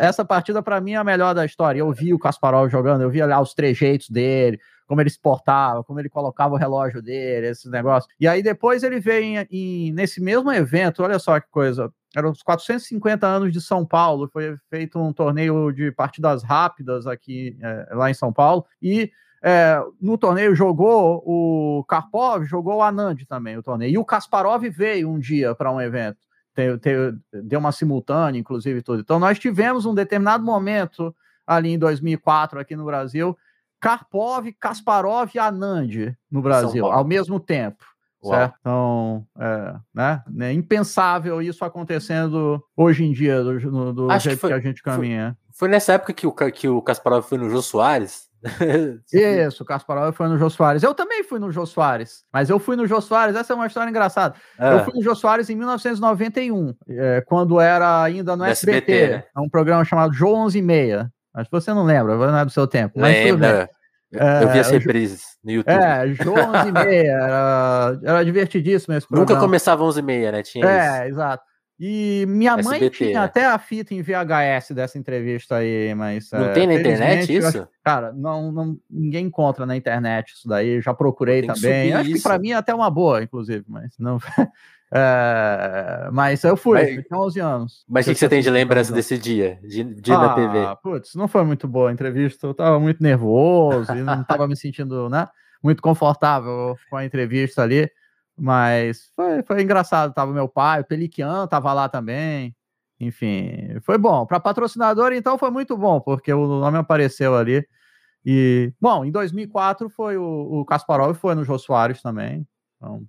essa partida para mim é a melhor da história. Eu vi o Kasparov jogando, eu vi lá os trejeitos dele, como ele se portava, como ele colocava o relógio dele, esses negócios. E aí depois ele veio em, em, nesse mesmo evento, olha só que coisa. Eram os 450 anos de São Paulo, foi feito um torneio de partidas rápidas aqui é, lá em São Paulo, e é, no torneio jogou o Karpov, jogou o Anand também, o torneio. E o Kasparov veio um dia para um evento. Te, te, deu uma simultânea, inclusive, tudo. Então, nós tivemos um determinado momento ali em 2004, aqui no Brasil, Karpov, Kasparov e Anand no Brasil, ao mesmo tempo. Certo? Então, é, né? é impensável isso acontecendo hoje em dia, do, do jeito que, foi, que, a gente caminha. Foi, foi, nessa época que o, que o Kasparov foi no Jô Soares, Isso, o Kasparov foi no Jô Soares. Eu também fui no Jô Soares, mas eu fui no Jô Soares, essa é uma história engraçada. Ah. Eu fui no Jô Soares em 1991, é, quando era ainda no SBT, SBT né? é um programa chamado Jô 11 e meia. Acho que você não lembra, não é do seu tempo. Lembra. Eu vi as é, reprises no YouTube. É, Jô 11 e meia, era, era divertidíssimo esse programa. Nunca começava 11 e meia, né? Tinha é, isso. exato. E minha SBT, mãe tinha né? até a fita em VHS dessa entrevista aí, mas. Não é, tem na internet isso? Acho, cara, não, não, ninguém encontra na internet isso daí. Já procurei também. Acho isso. que para mim é até uma boa, inclusive, mas não. É, mas eu fui, mas, tinha 11 anos. Mas o que, que, você tem de lembrança desse dia, de, de ah, na TV? Putz, não foi muito boa a entrevista. Eu tava muito nervoso e não tava me sentindo, né? Muito confortável com a entrevista ali. Mas foi, foi engraçado. Tava meu pai, o Peliquian tava lá também. Enfim, foi bom. Para patrocinador, então, foi muito bom, porque o nome apareceu ali. E, bom, em 2004 foi o, o Kasparov, foi no Jô Soares também. Então,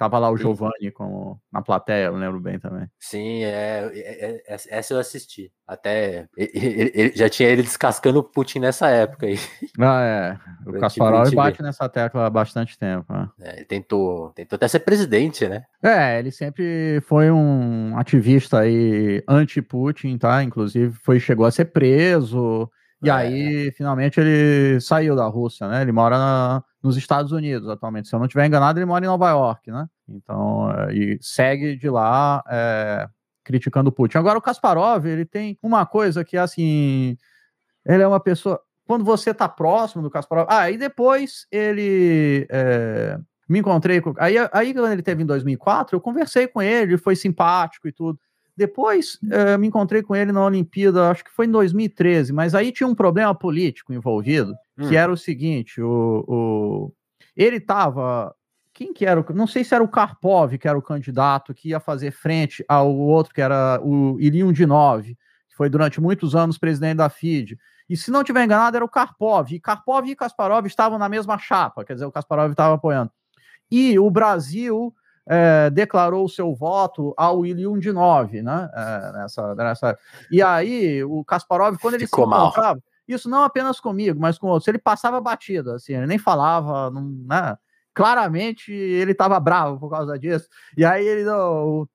Tava lá o Giovanni como, na plateia, eu lembro bem também. Sim, é, é, é essa eu assisti. Até ele, ele, já tinha ele descascando o Putin nessa época aí. Ah, é. O Kasparov bate nessa tecla há bastante tempo. Né? É, ele tentou, tentou até ser presidente, né? É, ele sempre foi um ativista aí anti-Putin, tá? Inclusive foi, chegou a ser preso. E é. aí, finalmente, ele saiu da Rússia, né? Ele mora na, nos Estados Unidos atualmente. Se eu não estiver enganado, ele mora em Nova York, né? Então, é, e segue de lá é, criticando o Putin. Agora, o Kasparov, ele tem uma coisa que, assim, ele é uma pessoa. Quando você tá próximo do Kasparov. Ah, e depois ele. É, me encontrei com. Aí, aí, quando ele teve em 2004, eu conversei com ele, foi simpático e tudo. Depois uh, me encontrei com ele na Olimpíada, acho que foi em 2013, mas aí tinha um problema político envolvido, hum. que era o seguinte: o, o... ele estava. Quem que era? Não sei se era o Karpov, que era o candidato que ia fazer frente ao outro, que era o Ilium Dinov, que foi durante muitos anos presidente da FIDE. E se não tiver enganado, era o Karpov. E Karpov e Kasparov estavam na mesma chapa, quer dizer, o Kasparov estava apoiando. E o Brasil é, declarou o seu voto ao Ilium de 9, né? É, nessa, nessa... E aí, o Kasparov, quando ele Ficou se encontrava, mal. isso não apenas comigo, mas com outros, ele passava batida, assim, ele nem falava, não, né? Claramente ele estava bravo por causa disso. E aí ele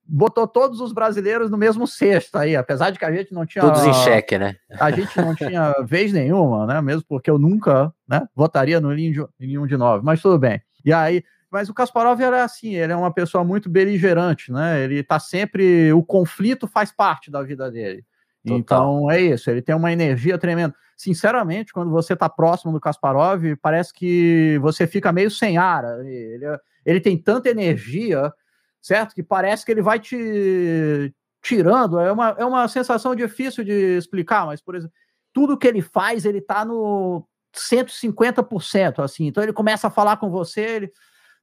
botou todos os brasileiros no mesmo cesto aí, apesar de que a gente não tinha. Todos em xeque, né? A gente não tinha vez nenhuma, né? Mesmo porque eu nunca né, votaria no Ilium de 9, mas tudo bem. E aí, mas o Kasparov era assim, ele é uma pessoa muito beligerante, né? Ele tá sempre. O conflito faz parte da vida dele. Total. Então é isso, ele tem uma energia tremenda. Sinceramente, quando você está próximo do Kasparov, parece que você fica meio sem ar. Ele, ele tem tanta energia, certo? Que parece que ele vai te tirando. É uma, é uma sensação difícil de explicar, mas, por exemplo, tudo que ele faz, ele está no 150%, assim. Então ele começa a falar com você, ele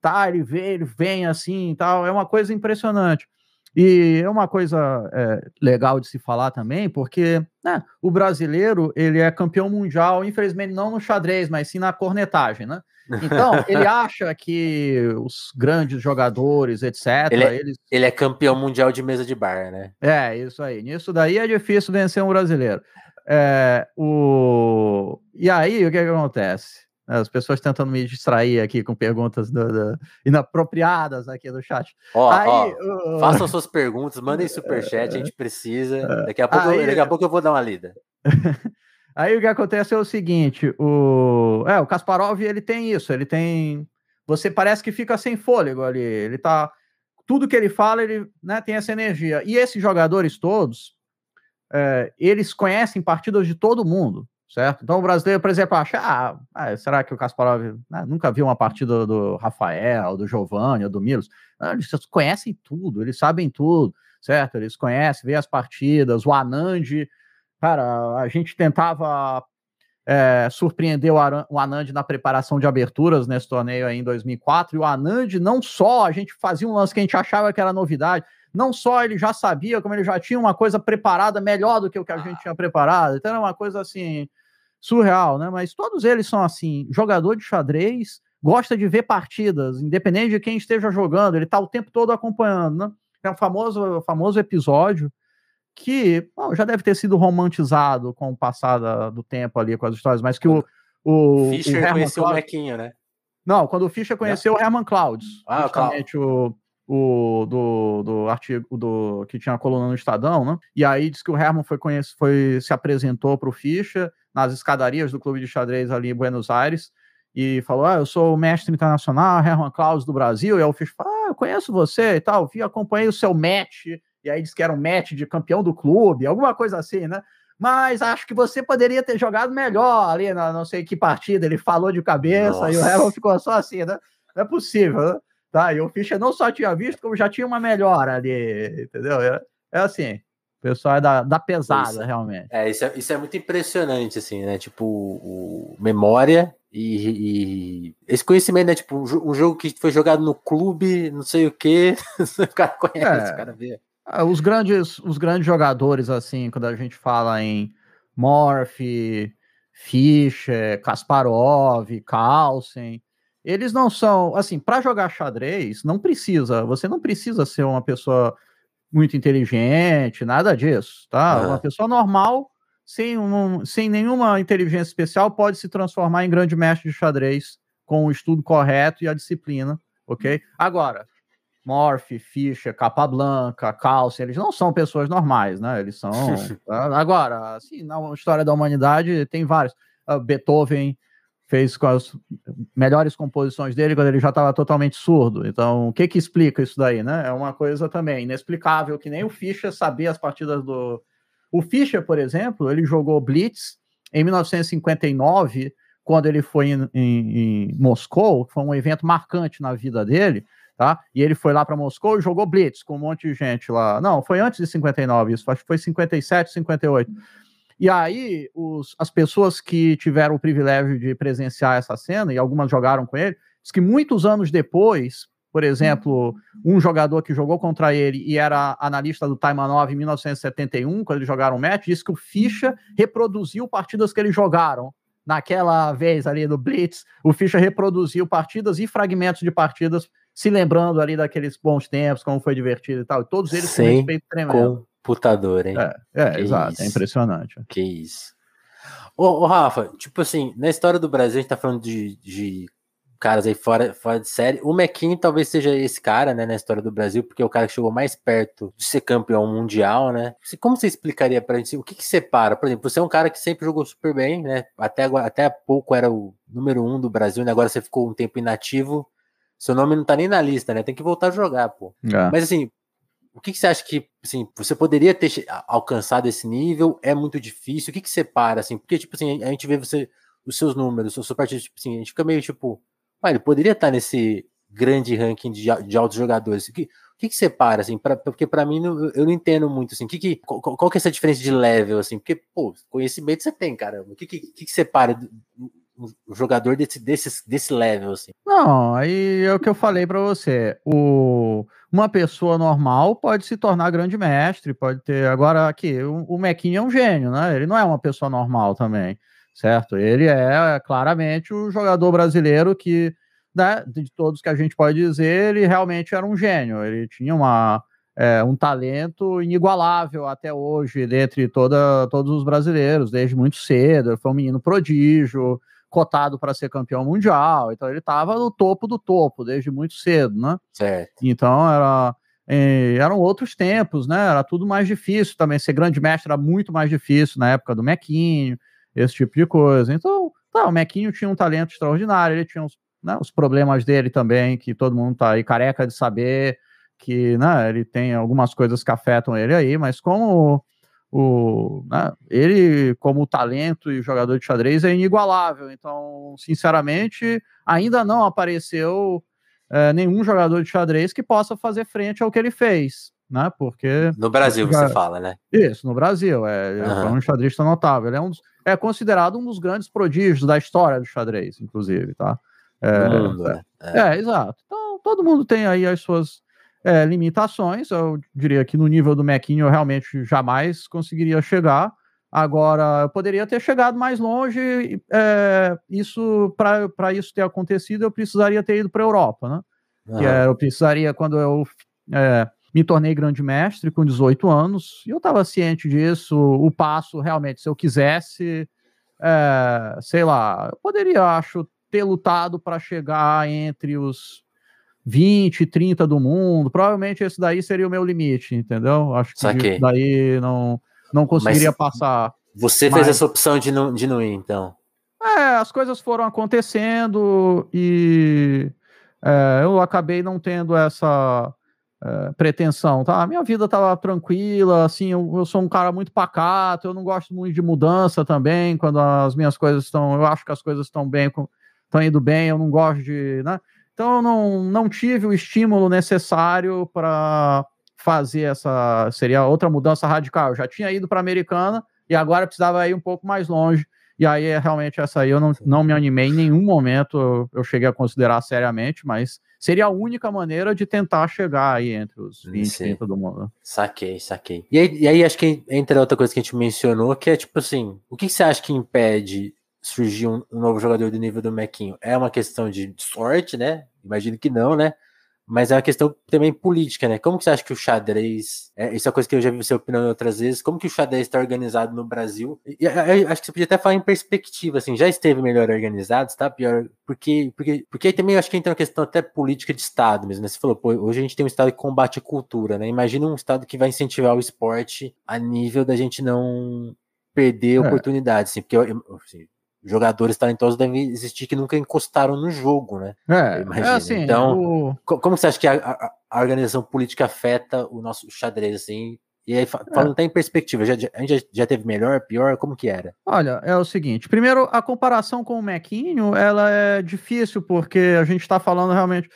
tá, ele vê, ele vem assim, tal. É uma coisa impressionante. E é uma coisa é, legal de se falar também, porque né, o brasileiro ele é campeão mundial, infelizmente não no xadrez, mas sim na cornetagem, né? Então, ele acha que os grandes jogadores, etc. Ele é, eles... ele é campeão mundial de mesa de bar, né? É, isso aí. Nisso daí é difícil vencer um brasileiro. É, o... E aí, o que, que acontece? As pessoas tentando me distrair aqui com perguntas do, do, inapropriadas aqui do chat. Ó, aí, ó, uh... façam suas perguntas, mandem superchat, a gente precisa. Daqui a pouco, aí... eu, daqui a pouco eu vou dar uma lida. aí o que acontece é o seguinte: o, é, o Kasparov ele tem isso, ele tem. Você parece que fica sem fôlego ali. Ele tá. Tudo que ele fala, ele né, tem essa energia. E esses jogadores todos, é, eles conhecem partidas de todo mundo certo? Então o brasileiro, por exemplo, acha, ah, ah será que o Kasparov né, nunca viu uma partida do Rafael, do Giovanni, ou do Milos? Ah, eles conhecem tudo, eles sabem tudo, certo? Eles conhecem, vê as partidas, o Anand, cara, a gente tentava é, surpreender o, o Anand na preparação de aberturas nesse torneio aí em 2004, e o Anand não só a gente fazia um lance que a gente achava que era novidade, não só ele já sabia, como ele já tinha uma coisa preparada melhor do que o que a gente tinha preparado. Então era uma coisa assim surreal, né? Mas todos eles são assim, jogador de xadrez, gosta de ver partidas, independente de quem esteja jogando, ele está o tempo todo acompanhando, né? É um famoso, famoso episódio que bom, já deve ter sido romantizado com o passar do tempo ali com as histórias, mas que o, o Fischer o conheceu o Mequinho, né? Não, quando o Fischer conheceu Não. o Herman Clouds, ah, justamente o, o do, do artigo do que tinha a coluna no Estadão, né? E aí diz que o Herman foi, conhece, foi se apresentou para o Fischer nas escadarias do clube de xadrez ali em Buenos Aires e falou: Ah, eu sou o mestre internacional, Herman Klaus do Brasil. E aí o Fisch falou: Ah, eu conheço você e tal, vi, acompanhei o seu match. E aí disse que era um match de campeão do clube, alguma coisa assim, né? Mas acho que você poderia ter jogado melhor ali na não sei que partida. Ele falou de cabeça Nossa. e o Herman ficou só assim, né? Não é possível, né? Tá, e o Fischer não só tinha visto, como já tinha uma melhora ali, entendeu? É, é assim. O pessoal é da, da pesada, isso, realmente. É isso, é, isso é muito impressionante, assim, né? Tipo, o, memória e, e, esse conhecimento, né? Tipo, um, jogo que foi jogado no clube, não sei o quê, o cara conhece, é, o cara vê. Ah, os grandes, os grandes jogadores, assim, quando a gente fala em Morph, Fischer, Kasparov, Carlsen, eles não são, assim, para jogar xadrez, não precisa, você não precisa ser uma pessoa muito inteligente, nada disso, tá? Uhum. Uma pessoa normal, sem, um, sem nenhuma inteligência especial, pode se transformar em grande mestre de xadrez com o estudo correto e a disciplina, ok? Agora, Morph, Fischer, Capablanca, Calcium, eles não são pessoas normais, né? Eles são. Tá? Agora, assim, na história da humanidade tem vários. Uh, Beethoven, fez com as melhores composições dele quando ele já estava totalmente surdo. Então, o que que explica isso daí, né? É uma coisa também inexplicável, que nem o Fischer sabia as partidas do... O Fischer, por exemplo, ele jogou Blitz em 1959, quando ele foi em, em, em Moscou, foi um evento marcante na vida dele, tá? E ele foi lá para Moscou e jogou Blitz com um monte de gente lá. Não, foi antes de 59, isso acho que foi 57, 58. E aí, os, as pessoas que tiveram o privilégio de presenciar essa cena, e algumas jogaram com ele, diz que muitos anos depois, por exemplo, um jogador que jogou contra ele e era analista do Taimanov em 1971, quando eles jogaram o match, disse que o Ficha reproduziu partidas que eles jogaram. Naquela vez ali do Blitz, o Ficha reproduziu partidas e fragmentos de partidas, se lembrando ali daqueles bons tempos, como foi divertido e tal. E todos eles com respeito tremendo computador, hein? É, é exato, isso? é impressionante. Que isso. Ô, ô, Rafa, tipo assim, na história do Brasil, a gente tá falando de, de caras aí fora, fora de série. O Mequinho talvez seja esse cara, né, na história do Brasil, porque é o cara que chegou mais perto de ser campeão mundial, né? Como você explicaria pra gente o que que separa? Por exemplo, você é um cara que sempre jogou super bem, né? Até, agora, até há pouco era o número um do Brasil, né? Agora você ficou um tempo inativo. Seu nome não tá nem na lista, né? Tem que voltar a jogar, pô. É. Mas assim, o que, que, você acha que assim, você poderia ter alcançado esse nível? É muito difícil? O que, que separa, assim? Porque, tipo assim, a gente vê você, os seus números, o seu partido, tipo assim, a gente fica meio tipo, ah, ele poderia estar nesse grande ranking de, de altos jogadores. O que, o que, que separa, assim? Pra, porque para mim eu não entendo muito, assim. Que que, qual, qual, que é essa diferença de level, assim? Porque, pô, conhecimento você tem, caramba. O que, que, que, que separa jogador desse, desse, desse level, assim. Não, aí é o que eu falei para você. O, uma pessoa normal pode se tornar grande mestre, pode ter. Agora, aqui, o, o Mequinho é um gênio, né? Ele não é uma pessoa normal também, certo? Ele é claramente o jogador brasileiro que, né, de todos que a gente pode dizer, ele realmente era um gênio. Ele tinha uma. É, um talento inigualável até hoje, dentre toda, todos os brasileiros, desde muito cedo. Foi um menino prodígio, cotado para ser campeão mundial, então ele estava no topo do topo desde muito cedo, né? Certo. Então era eh, eram outros tempos, né? Era tudo mais difícil também. Ser grande mestre era muito mais difícil na época do Mequinho, esse tipo de coisa. Então, tá, o Mequinho tinha um talento extraordinário, ele tinha os, né, os problemas dele também, que todo mundo tá aí careca de saber que né, ele tem algumas coisas que afetam ele aí, mas como o, né, ele, como talento e jogador de xadrez, é inigualável. Então, sinceramente, ainda não apareceu é, nenhum jogador de xadrez que possa fazer frente ao que ele fez. Né, porque. No Brasil, você fala, né? Isso, no Brasil. É, uhum. é um xadrista notável. Ele é, um dos, é considerado um dos grandes prodígios da história do xadrez, inclusive, tá? É, mundo, é, é. é, exato. Então, todo mundo tem aí as suas é, limitações. Eu diria que no nível do Mequinho eu realmente jamais conseguiria chegar. Agora, eu poderia ter chegado mais longe. É, isso para isso ter acontecido, eu precisaria ter ido para a Europa, né? Uhum. Que é, eu precisaria, quando eu é, me tornei grande mestre com 18 anos, e eu estava ciente disso, o passo realmente, se eu quisesse, é, sei lá, eu poderia, acho, ter lutado para chegar entre os 20, 30 do mundo. Provavelmente esse daí seria o meu limite, entendeu? Acho que Saquei. daí não, não conseguiria Mas passar. Você Mas... fez essa opção de não, de não ir, então? É, as coisas foram acontecendo e é, eu acabei não tendo essa é, pretensão, tá? A minha vida tava tranquila, assim, eu, eu, sou um cara muito pacato, eu não gosto muito de mudança também, quando as minhas coisas estão, eu acho que as coisas estão bem, estão indo bem, eu não gosto de, né? Então eu não, não tive o estímulo necessário para fazer essa. Seria outra mudança radical. Eu já tinha ido para a Americana e agora precisava ir um pouco mais longe. E aí, é realmente, essa aí eu não, não me animei em nenhum momento, eu cheguei a considerar seriamente, mas seria a única maneira de tentar chegar aí entre os 20 e 30 do mundo. Saquei, saquei. E aí, e aí, acho que entre outra coisa que a gente mencionou, que é tipo assim, o que você acha que impede surgir um, um, novo jogador do nível do Mequinho? É uma questão de sorte, né? Imagino que não, né? Mas é uma questão também política, né? Como que você acha que o xadrez. É, isso é uma coisa que eu já vi você opinando outras vezes. Como que o xadrez está organizado no Brasil? E, e, acho que você podia até falar em perspectiva, assim, já esteve melhor organizado, está pior. Porque, porque, porque aí também acho que entra uma questão até política de Estado mesmo, né? Você falou, pô, hoje a gente tem um Estado que combate a cultura, né? Imagina um Estado que vai incentivar o esporte a nível da gente não perder é. oportunidades, assim, porque assim, jogadores talentosos devem existir que nunca encostaram no jogo, né? É, é assim, então, o... como você acha que a, a, organização política afeta o nosso xadrez, assim? E aí, falando é. até em perspectiva, já, a gente já, já, teve melhor, pior, como que era? Olha, é o seguinte, primeiro, a comparação com o Mequinho, ela é difícil, porque a gente está falando realmente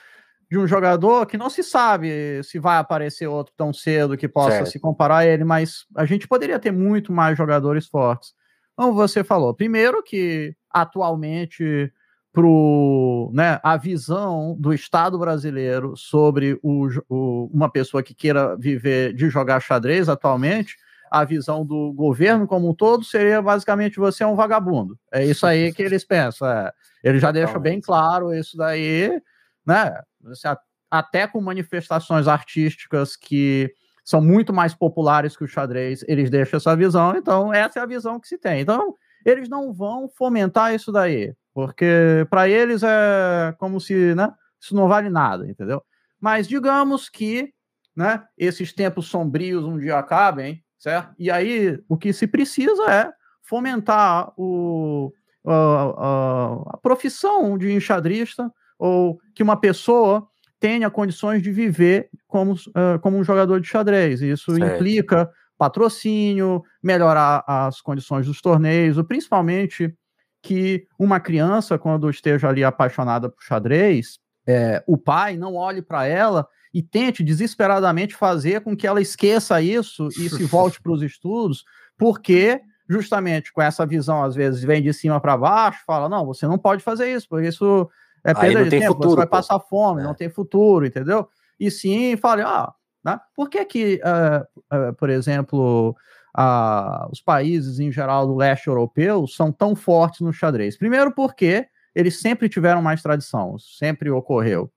de um jogador que não se sabe se vai aparecer outro tão cedo que possa certo. se comparar a ele, mas a gente poderia ter muito mais jogadores fortes. Como você falou, primeiro que atualmente pro, né, a visão do Estado brasileiro sobre o, o, uma pessoa que queira viver de jogar xadrez atualmente, a visão do governo como um todo seria basicamente você é um vagabundo. É isso aí que eles pensam. É. Ele já deixa bem claro isso daí, né? Até com manifestações artísticas que são muito mais populares que o xadrez, eles deixam essa visão, então essa é a visão que se tem. Então, eles não vão fomentar isso daí, porque para eles é como se, né, isso não vale nada, entendeu? Mas digamos que, né, esses tempos sombrios um dia acabem, certo? E aí o que se precisa é fomentar o, a, a, a profissão de enxadrista ou que uma pessoa tenha condições de viver como, uh, como um jogador de xadrez. Isso certo. implica patrocínio, melhorar as condições dos torneios, principalmente que uma criança, quando esteja ali apaixonada por xadrez, é, o pai não olhe para ela e tente desesperadamente fazer com que ela esqueça isso e se volte para os estudos, porque justamente com essa visão, às vezes, vem de cima para baixo, fala: não, você não pode fazer isso, porque isso é perda de tempo, futuro, você vai passar fome, é. não tem futuro, entendeu? E sim, fale, ah, né? por que que, uh, uh, por exemplo, uh, os países em geral do leste europeu são tão fortes no xadrez? Primeiro porque eles sempre tiveram mais tradição, sempre ocorreu.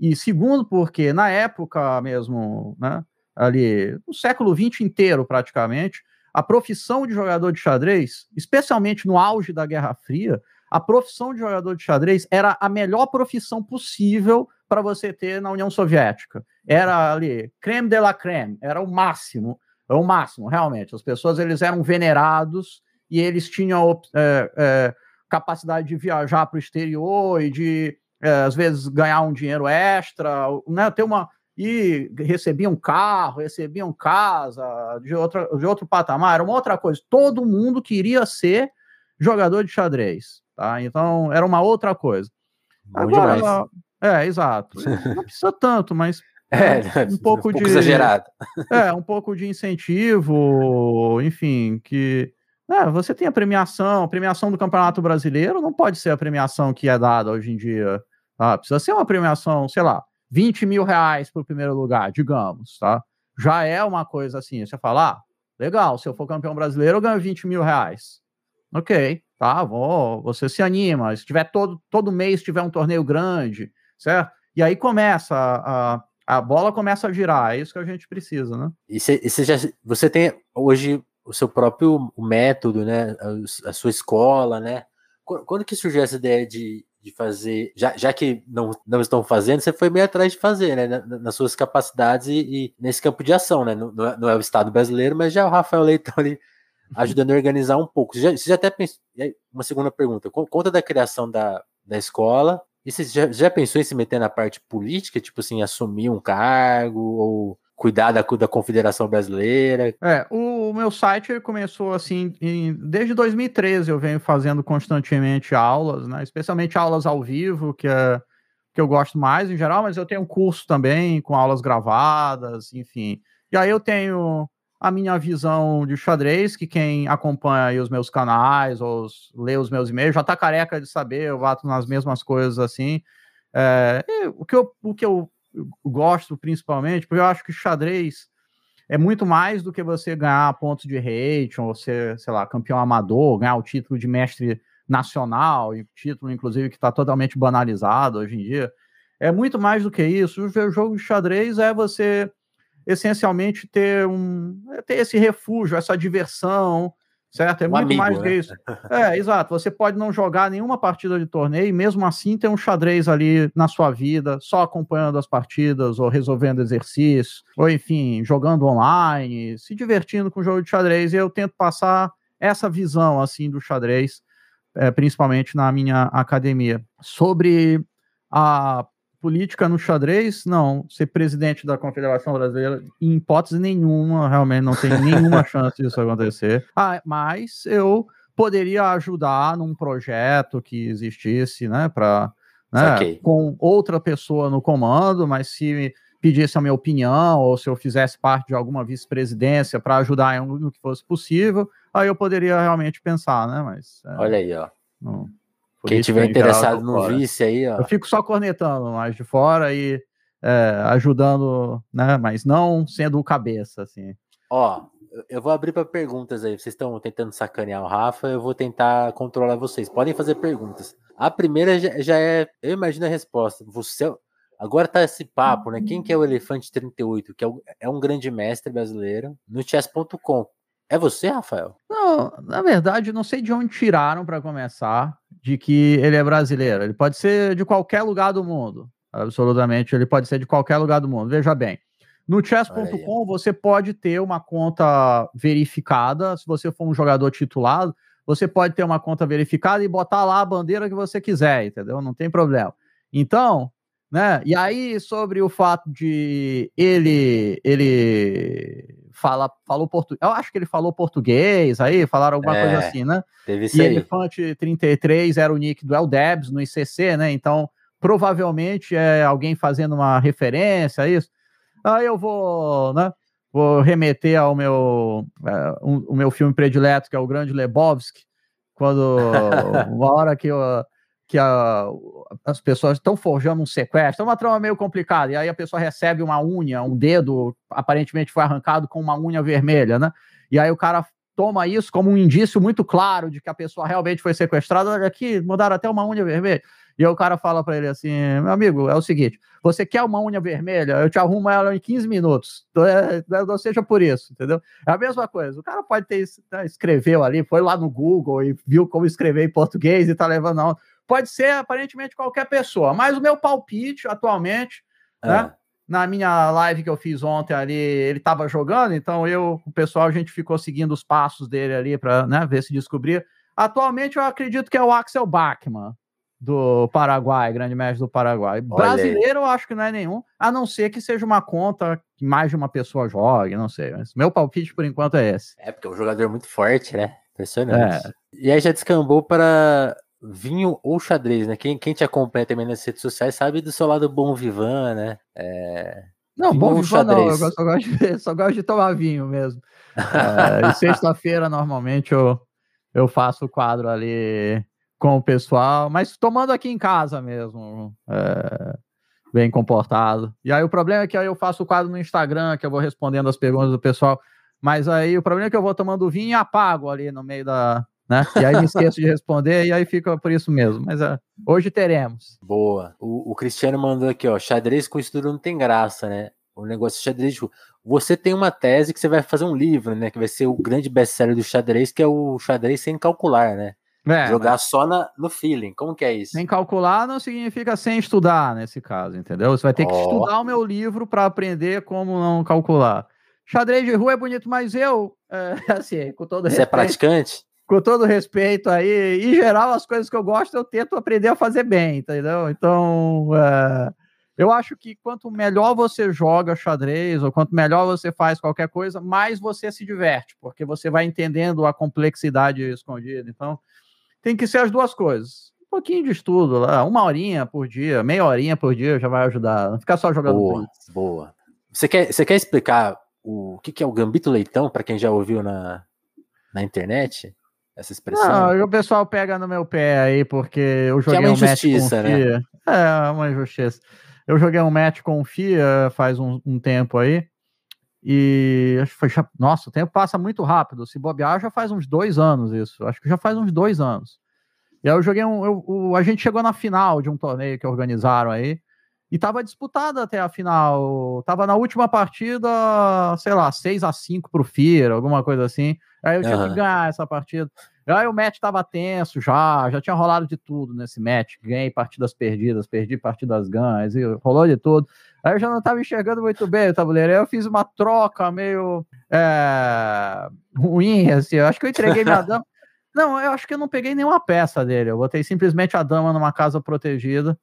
E segundo porque na época mesmo, né, ali, no século XX inteiro praticamente, a profissão de jogador de xadrez, especialmente no auge da Guerra Fria, a profissão de jogador de xadrez era a melhor profissão possível para você ter na União Soviética. Era ali, creme de la creme, era o máximo, é o máximo, realmente. As pessoas eles eram venerados e eles tinham é, é, capacidade de viajar para o exterior e de, é, às vezes, ganhar um dinheiro extra, né, ter uma, e recebiam carro, recebiam casa de, outra, de outro patamar, era uma outra coisa. Todo mundo queria ser jogador de xadrez, tá? Então era uma outra coisa. Bom Agora, demais. é, exato. Não precisa tanto, mas é, um, um pouco, um pouco de exagerado. É, um pouco de incentivo, enfim, que é, você tem a premiação, a premiação do Campeonato Brasileiro não pode ser a premiação que é dada hoje em dia. Tá? Precisa ser uma premiação, sei lá, 20 mil reais para o primeiro lugar, digamos, tá? Já é uma coisa assim, você fala, ah, legal, se eu for campeão brasileiro, eu ganho 20 mil reais. Ok, tá, vou, você se anima, se tiver todo, todo mês tiver um torneio grande, certo? E aí começa a, a bola começa a girar, é isso que a gente precisa, né? E você, já, você tem hoje o seu próprio método, né? A, a sua escola, né? Quando que surgiu essa ideia de, de fazer, já, já que não, não estão fazendo, você foi meio atrás de fazer, né? Na, nas suas capacidades e, e, nesse campo de ação, né? Não, não, é, é o Estado brasileiro, mas já é o Rafael Leitão ali. Ajudando a organizar um pouco. Você já, você já até pensou. Uma segunda pergunta: conta da criação da, da escola. E você já, já pensou em se meter na parte política, tipo assim, assumir um cargo ou cuidar da, da Confederação Brasileira? É, o, o meu site começou assim, em, desde 2013 eu venho fazendo constantemente aulas, né? Especialmente aulas ao vivo, que é que eu gosto mais em geral, mas eu tenho um curso também com aulas gravadas, enfim. E aí eu tenho a minha visão de xadrez, que quem acompanha os meus canais ou lê os meus e-mails já tá careca de saber, eu bato nas mesmas coisas assim. É, o, que eu, o que eu gosto principalmente, porque eu acho que xadrez é muito mais do que você ganhar pontos de rating, ou ser, sei lá, campeão amador, ganhar o título de mestre nacional, e título, inclusive, que está totalmente banalizado hoje em dia. É muito mais do que isso. O jogo de xadrez é você essencialmente ter um é ter esse refúgio, essa diversão, certo? É um muito amigo, mais do que né? isso. É, exato. Você pode não jogar nenhuma partida de torneio e mesmo assim ter um xadrez ali na sua vida, só acompanhando as partidas ou resolvendo exercícios, ou enfim, jogando online, se divertindo com o jogo de xadrez. E eu tento passar essa visão assim do xadrez, é, principalmente na minha academia. Sobre a política no xadrez, não. Ser presidente da Confederação Brasileira, em hipótese nenhuma, realmente não tem nenhuma chance disso acontecer. Ah, mas eu poderia ajudar num projeto que existisse, né, para né, okay. com outra pessoa no comando, mas se pedisse a minha opinião ou se eu fizesse parte de alguma vice-presidência para ajudar em no que fosse possível, aí eu poderia realmente pensar, né? Mas é, olha aí, ó. Não. Quem tiver interessado no fora. vice aí, ó. Eu fico só cornetando mais de fora e é, ajudando, né? Mas não sendo o cabeça, assim. Ó, eu vou abrir para perguntas aí. Vocês estão tentando sacanear o Rafa, eu vou tentar controlar vocês. Podem fazer perguntas. A primeira já, já é, eu imagino a resposta. Você Agora tá esse papo, né? Quem que é o Elefante 38, que é, é um grande mestre brasileiro, no chess.com. É você, Rafael? Não, na verdade, não sei de onde tiraram para começar de que ele é brasileiro. Ele pode ser de qualquer lugar do mundo. Absolutamente, ele pode ser de qualquer lugar do mundo. Veja bem, no chess.com você pode ter uma conta verificada. Se você for um jogador titulado, você pode ter uma conta verificada e botar lá a bandeira que você quiser, entendeu? Não tem problema. Então, né? E aí, sobre o fato de ele ele fala, falou português, eu acho que ele falou português, aí falaram alguma é, coisa assim, né? Teve isso e aí. Elefante 33 era o nick do Eldebs no ICC, né? Então, provavelmente é alguém fazendo uma referência a isso. Aí eu vou, né? Vou remeter ao meu, é, um, o meu filme predileto, que é o Grande Lebowski, quando uma hora que eu que a, as pessoas estão forjando um sequestro, é uma trama meio complicada, e aí a pessoa recebe uma unha, um dedo aparentemente foi arrancado com uma unha vermelha, né? E aí o cara toma isso como um indício muito claro de que a pessoa realmente foi sequestrada. Olha aqui, mudaram até uma unha vermelha. E aí o cara fala para ele assim: meu amigo, é o seguinte, você quer uma unha vermelha? Eu te arrumo ela em 15 minutos. Então, é, não seja por isso, entendeu? É a mesma coisa. O cara pode ter né, escreveu ali, foi lá no Google e viu como escrever em português e tá levando a pode ser aparentemente qualquer pessoa, mas o meu palpite atualmente, é. né? Na minha live que eu fiz ontem ali, ele estava jogando, então eu, o pessoal, a gente ficou seguindo os passos dele ali para né, ver se descobrir. Atualmente eu acredito que é o Axel Bachmann, do Paraguai, grande mestre do Paraguai. Olha Brasileiro eu acho que não é nenhum, a não ser que seja uma conta que mais de uma pessoa jogue, não sei. Mas meu palpite por enquanto é esse. É, porque é um jogador muito forte, né? Impressionante. É. E aí já descambou para vinho ou xadrez, né? Quem, quem te acompanha também nas redes sociais sabe do seu lado bom vivan, né? É... Não, vinho bom vivan não, eu só gosto, de, só gosto de tomar vinho mesmo. É, sexta-feira, normalmente, eu, eu faço o quadro ali com o pessoal, mas tomando aqui em casa mesmo, é, bem comportado. E aí o problema é que aí eu faço o quadro no Instagram, que eu vou respondendo as perguntas do pessoal, mas aí o problema é que eu vou tomando vinho e apago ali no meio da, né? E aí me esqueço de responder e aí fica por isso mesmo. Mas uh, hoje teremos. Boa. O, o, Cristiano mandou aqui, ó, xadrez com estudo não tem graça, né? O negócio de xadrez. Você tem uma tese que você vai fazer um livro, né? Que vai ser o grande best-seller do xadrez, que é o xadrez sem calcular, né? É, Jogar mas... só na, no feeling. Como que é isso? Sem calcular não significa sem estudar, nesse caso, entendeu? Você vai ter oh. que estudar o meu livro para aprender como não calcular. Xadrez de rua é bonito, mas eu, é, assim, com todo Você é respeito, é praticante? Com todo respeito aí, em geral, as coisas que eu gosto, eu tento aprender a fazer bem, entendeu? Então, é, eu acho que quanto melhor você joga xadrez, ou quanto melhor você faz qualquer coisa, mais você se diverte, porque você vai entendendo a complexidade escondida. Então, tem que ser as duas coisas. Um pouquinho de estudo lá, uma horinha por dia, meia horinha por dia já vai ajudar. Não ficar só jogando. Boa, boa. Você quer, você quer explicar o, o que, que é o Gambito Leitão, para quem já ouviu na, na internet? Essa expressão? Não, o pessoal pega no meu pé aí, porque eu joguei que é uma um match com né? FIA. É, uma injustiça. Eu joguei um match com o FIA faz um, um tempo aí. E acho que foi. Nossa, o tempo passa muito rápido. Se bobear, já faz uns dois anos isso. Acho que já faz uns dois anos. E aí eu joguei um. Eu, a gente chegou na final de um torneio que organizaram aí. E tava disputada até a final. Tava na última partida, sei lá, 6 a 5 pro FIA, alguma coisa assim. Aí eu tinha uhum. que ganhar essa partida. Aí o match tava tenso já, já tinha rolado de tudo nesse match. Ganhei partidas perdidas, perdi partidas ganhas, e rolou de tudo. Aí eu já não tava enxergando muito bem o tabuleiro. Aí eu fiz uma troca meio é, ruim, assim. Eu acho que eu entreguei minha dama. Não, eu acho que eu não peguei nenhuma peça dele. Eu botei simplesmente a dama numa casa protegida.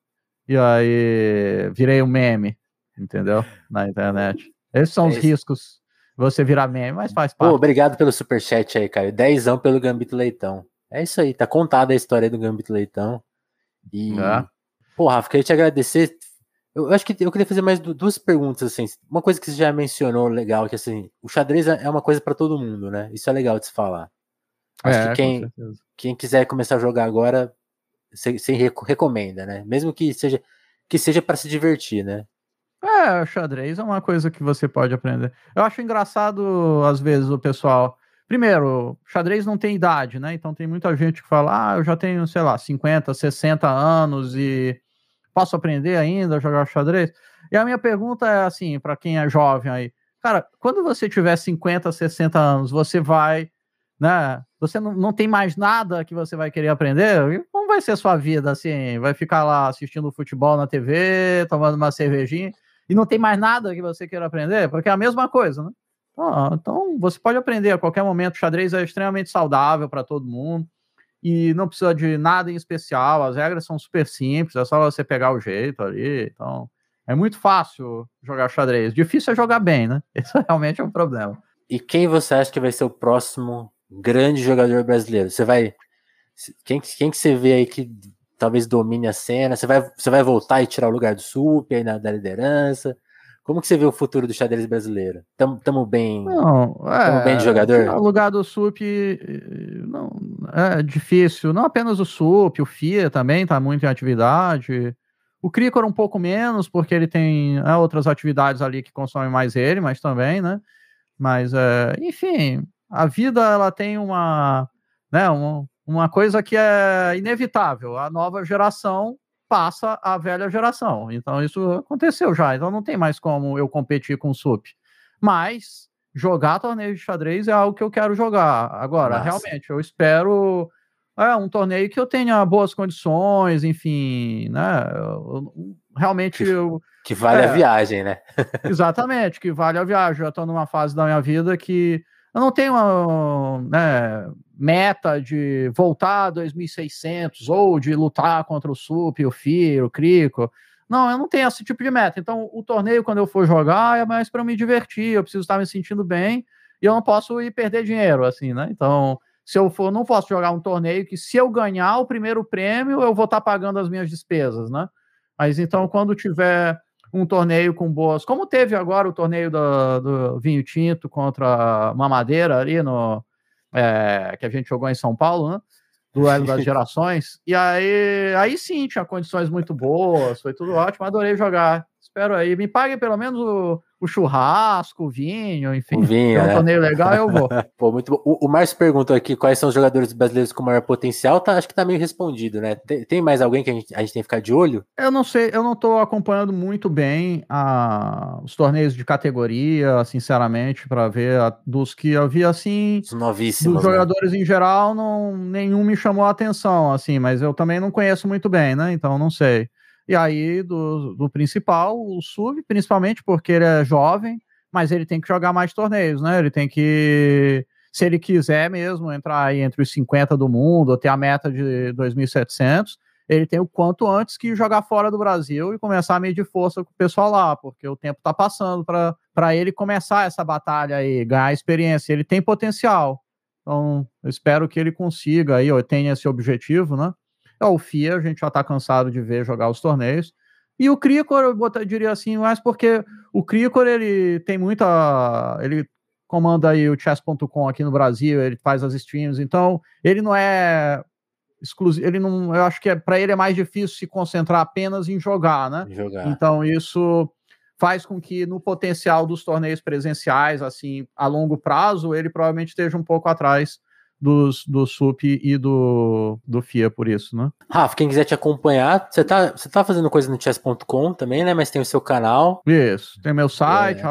E aí virei um meme, entendeu? Na internet. Esses são os riscos você virar meme, mas faz parte. Pô, obrigado pelo superchat aí, Caio. Dezão pelo Gambito Leitão. É isso aí, tá contada a história do Gambito Leitão. E, é. pô, Rafa, queria te agradecer. Eu, acho que eu queria fazer mais duas perguntas, assim. Uma coisa que você já mencionou legal, que assim, o xadrez é uma coisa para todo mundo, né? Isso é legal de se falar. Acho é, que quem, quem quiser começar a jogar agora, você, recomenda, né? Mesmo que seja que seja para se divertir, né? É, xadrez é uma coisa que você pode aprender. Eu acho engraçado, às vezes, o pessoal. Primeiro, xadrez não tem idade, né? Então tem muita gente que fala, ah, eu já tenho, sei lá, 50, 60 anos e posso aprender ainda a jogar xadrez? E a minha pergunta é assim, para quem é jovem aí, cara, quando você tiver 50, 60 anos, você vai, né? Você não, não tem mais nada que você vai querer aprender? Como vai ser a sua vida assim? Vai ficar lá assistindo futebol na TV, tomando uma cervejinha? e não tem mais nada que você queira aprender, porque é a mesma coisa, né? Ah, então você pode aprender a qualquer momento. O xadrez é extremamente saudável para todo mundo. e não precisa de nada em especial, as regras são super simples, é só você pegar o jeito ali, então é muito fácil jogar xadrez. Difícil é jogar bem, né? Esse realmente é um problema. E quem você acha que vai ser o próximo grande jogador brasileiro? Você vai. Quem, quem que você vê aí que talvez domine a cena? Você vai, você vai voltar e tirar o lugar do Sup aí na, da liderança? Como que você vê o futuro do xadrez brasileiro? Tamo, tamo bem. Não, é, tamo bem de jogador? O lugar do SUP não, é difícil. Não apenas o SUP, o FIA também está muito em atividade. O Cricor um pouco menos, porque ele tem é, outras atividades ali que consomem mais ele, mas também, né? Mas, é, enfim, a vida ela tem uma, né, uma, uma coisa que é inevitável. A nova geração passa a velha geração. Então isso aconteceu já. Então não tem mais como eu competir com o SUP. Mas jogar torneio de xadrez é algo que eu quero jogar. Agora, Nossa. realmente, eu espero é, um torneio que eu tenha boas condições, enfim, né? Eu, realmente que, eu, que vale é, a viagem, né? exatamente, que vale a viagem. Eu estou numa fase da minha vida que eu não tenho uma né, meta de voltar a 2600 ou de lutar contra o Sup, o Firo, o Crico. Não, eu não tenho esse tipo de meta. Então, o torneio, quando eu for jogar, é mais para me divertir. Eu preciso estar me sentindo bem e eu não posso ir perder dinheiro, assim, né? Então, se eu for, não posso jogar um torneio que, se eu ganhar o primeiro prêmio, eu vou estar pagando as minhas despesas, né? Mas então, quando tiver um torneio com boas. Como teve agora o torneio do, do vinho tinto contra Mamadeira ali no. É, que a gente jogou em São Paulo, né? Duelo das gerações. E aí, aí sim, tinha condições muito boas, foi tudo ótimo, adorei jogar. Espero aí. Me paguem pelo menos o, o churrasco, o vinho, enfim. O vinho, é um torneio legal, eu vou. Pô, muito bom. O, o Márcio perguntou aqui quais são os jogadores brasileiros com maior potencial. Tá, acho que tá meio respondido, né? Tem, tem mais alguém que a gente, a gente tem que ficar de olho? Eu não sei, eu não tô acompanhando muito bem a, os torneios de categoria, sinceramente, para ver a, dos que eu vi assim. Os novíssimos. Dos né? jogadores né? em geral, não, nenhum me chamou a atenção, assim, mas eu também não conheço muito bem, né? Então não sei. E aí, do, do principal, o sub, principalmente porque ele é jovem, mas ele tem que jogar mais torneios, né? Ele tem que, se ele quiser mesmo entrar aí entre os 50 do mundo, ou ter a meta de 2.700, ele tem o quanto antes que jogar fora do Brasil e começar a medir força com o pessoal lá, porque o tempo está passando para ele começar essa batalha aí, ganhar experiência. Ele tem potencial. Então, eu espero que ele consiga aí, ou tenha esse objetivo, né? É o FIA, a gente já está cansado de ver jogar os torneios. E o Cricor, eu diria assim, mais porque o Cricor, ele tem muita... Ele comanda aí o chess.com aqui no Brasil, ele faz as streams, então ele não é exclusivo, ele não, eu acho que é, para ele é mais difícil se concentrar apenas em jogar, né? Jogar. Então isso faz com que no potencial dos torneios presenciais, assim, a longo prazo, ele provavelmente esteja um pouco atrás dos, do SUP e do, do FIA por isso, né? Rafa, quem quiser te acompanhar, você tá, você tá fazendo coisa no chess.com também, né? Mas tem o seu canal. Isso, tem meu site, é,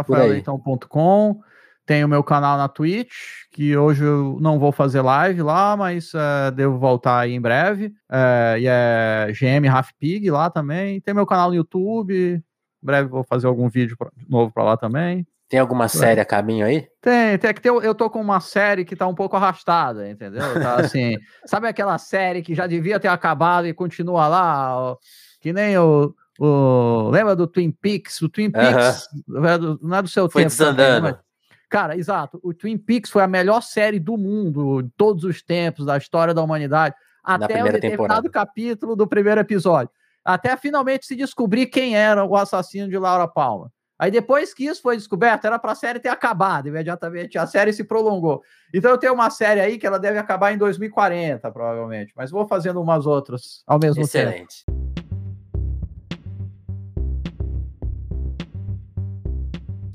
tem o meu canal na Twitch, que hoje eu não vou fazer live lá, mas é, devo voltar aí em breve. É, e é GM Pig lá também. Tem meu canal no YouTube, em breve vou fazer algum vídeo novo para lá também. Tem alguma série a caminho aí? Tem, tem que ter, eu tô com uma série que tá um pouco arrastada, entendeu? Tá assim, sabe aquela série que já devia ter acabado e continua lá, ó, que nem o, o lembra do Twin Peaks? O Twin Peaks uh -huh. não é do seu foi tempo. Desandando. Também. Cara, exato. O Twin Peaks foi a melhor série do mundo, de todos os tempos, da história da humanidade, até o determinado temporada. capítulo do primeiro episódio. Até finalmente se descobrir quem era o assassino de Laura Palmer. Aí depois que isso foi descoberto, era para a série ter acabado imediatamente. A série se prolongou. Então eu tenho uma série aí que ela deve acabar em 2040, provavelmente. Mas vou fazendo umas outras ao mesmo Excelente. tempo.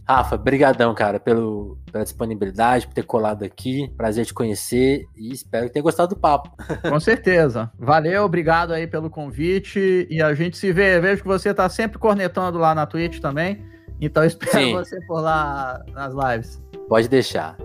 Rafa, brigadão, cara, pelo, pela disponibilidade, por ter colado aqui. Prazer te conhecer e espero que tenha gostado do papo. Com certeza. Valeu, obrigado aí pelo convite e a gente se vê. Vejo que você está sempre cornetando lá na Twitch também. Então espero Sim. você por lá nas lives. Pode deixar.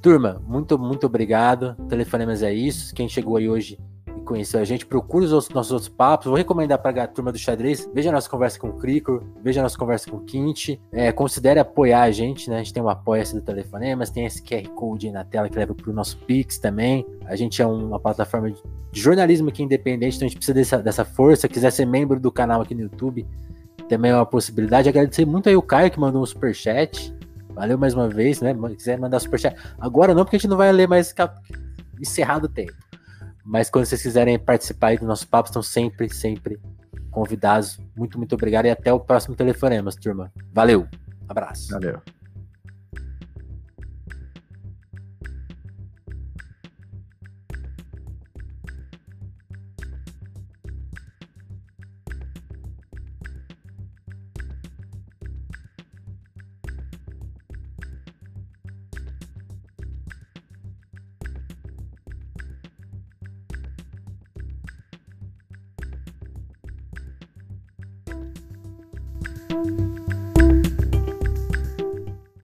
Turma, muito, muito obrigado. Telefonemas é isso. Quem chegou aí hoje e conheceu a gente, procure os outros, nossos outros papos. Vou recomendar para a turma do xadrez. Veja a nossa conversa com o Cricor, veja a nossa conversa com o Quint. É, considere apoiar a gente, né? A gente tem um apoia-se do Telefonemas, tem esse QR Code aí na tela que leva para o nosso Pix também. A gente é uma plataforma de jornalismo aqui independente, então a gente precisa dessa, dessa força. Quiser ser membro do canal aqui no YouTube, também é uma possibilidade. Agradecer muito aí o Caio que mandou um superchat. Valeu mais uma vez, né? Se quiser mandar superchat. Agora não, porque a gente não vai ler mais encerrado o tempo. Mas quando vocês quiserem participar aí do nosso papo, estão sempre, sempre convidados. Muito, muito obrigado e até o próximo telefonema, turma. Valeu. Abraço. Valeu.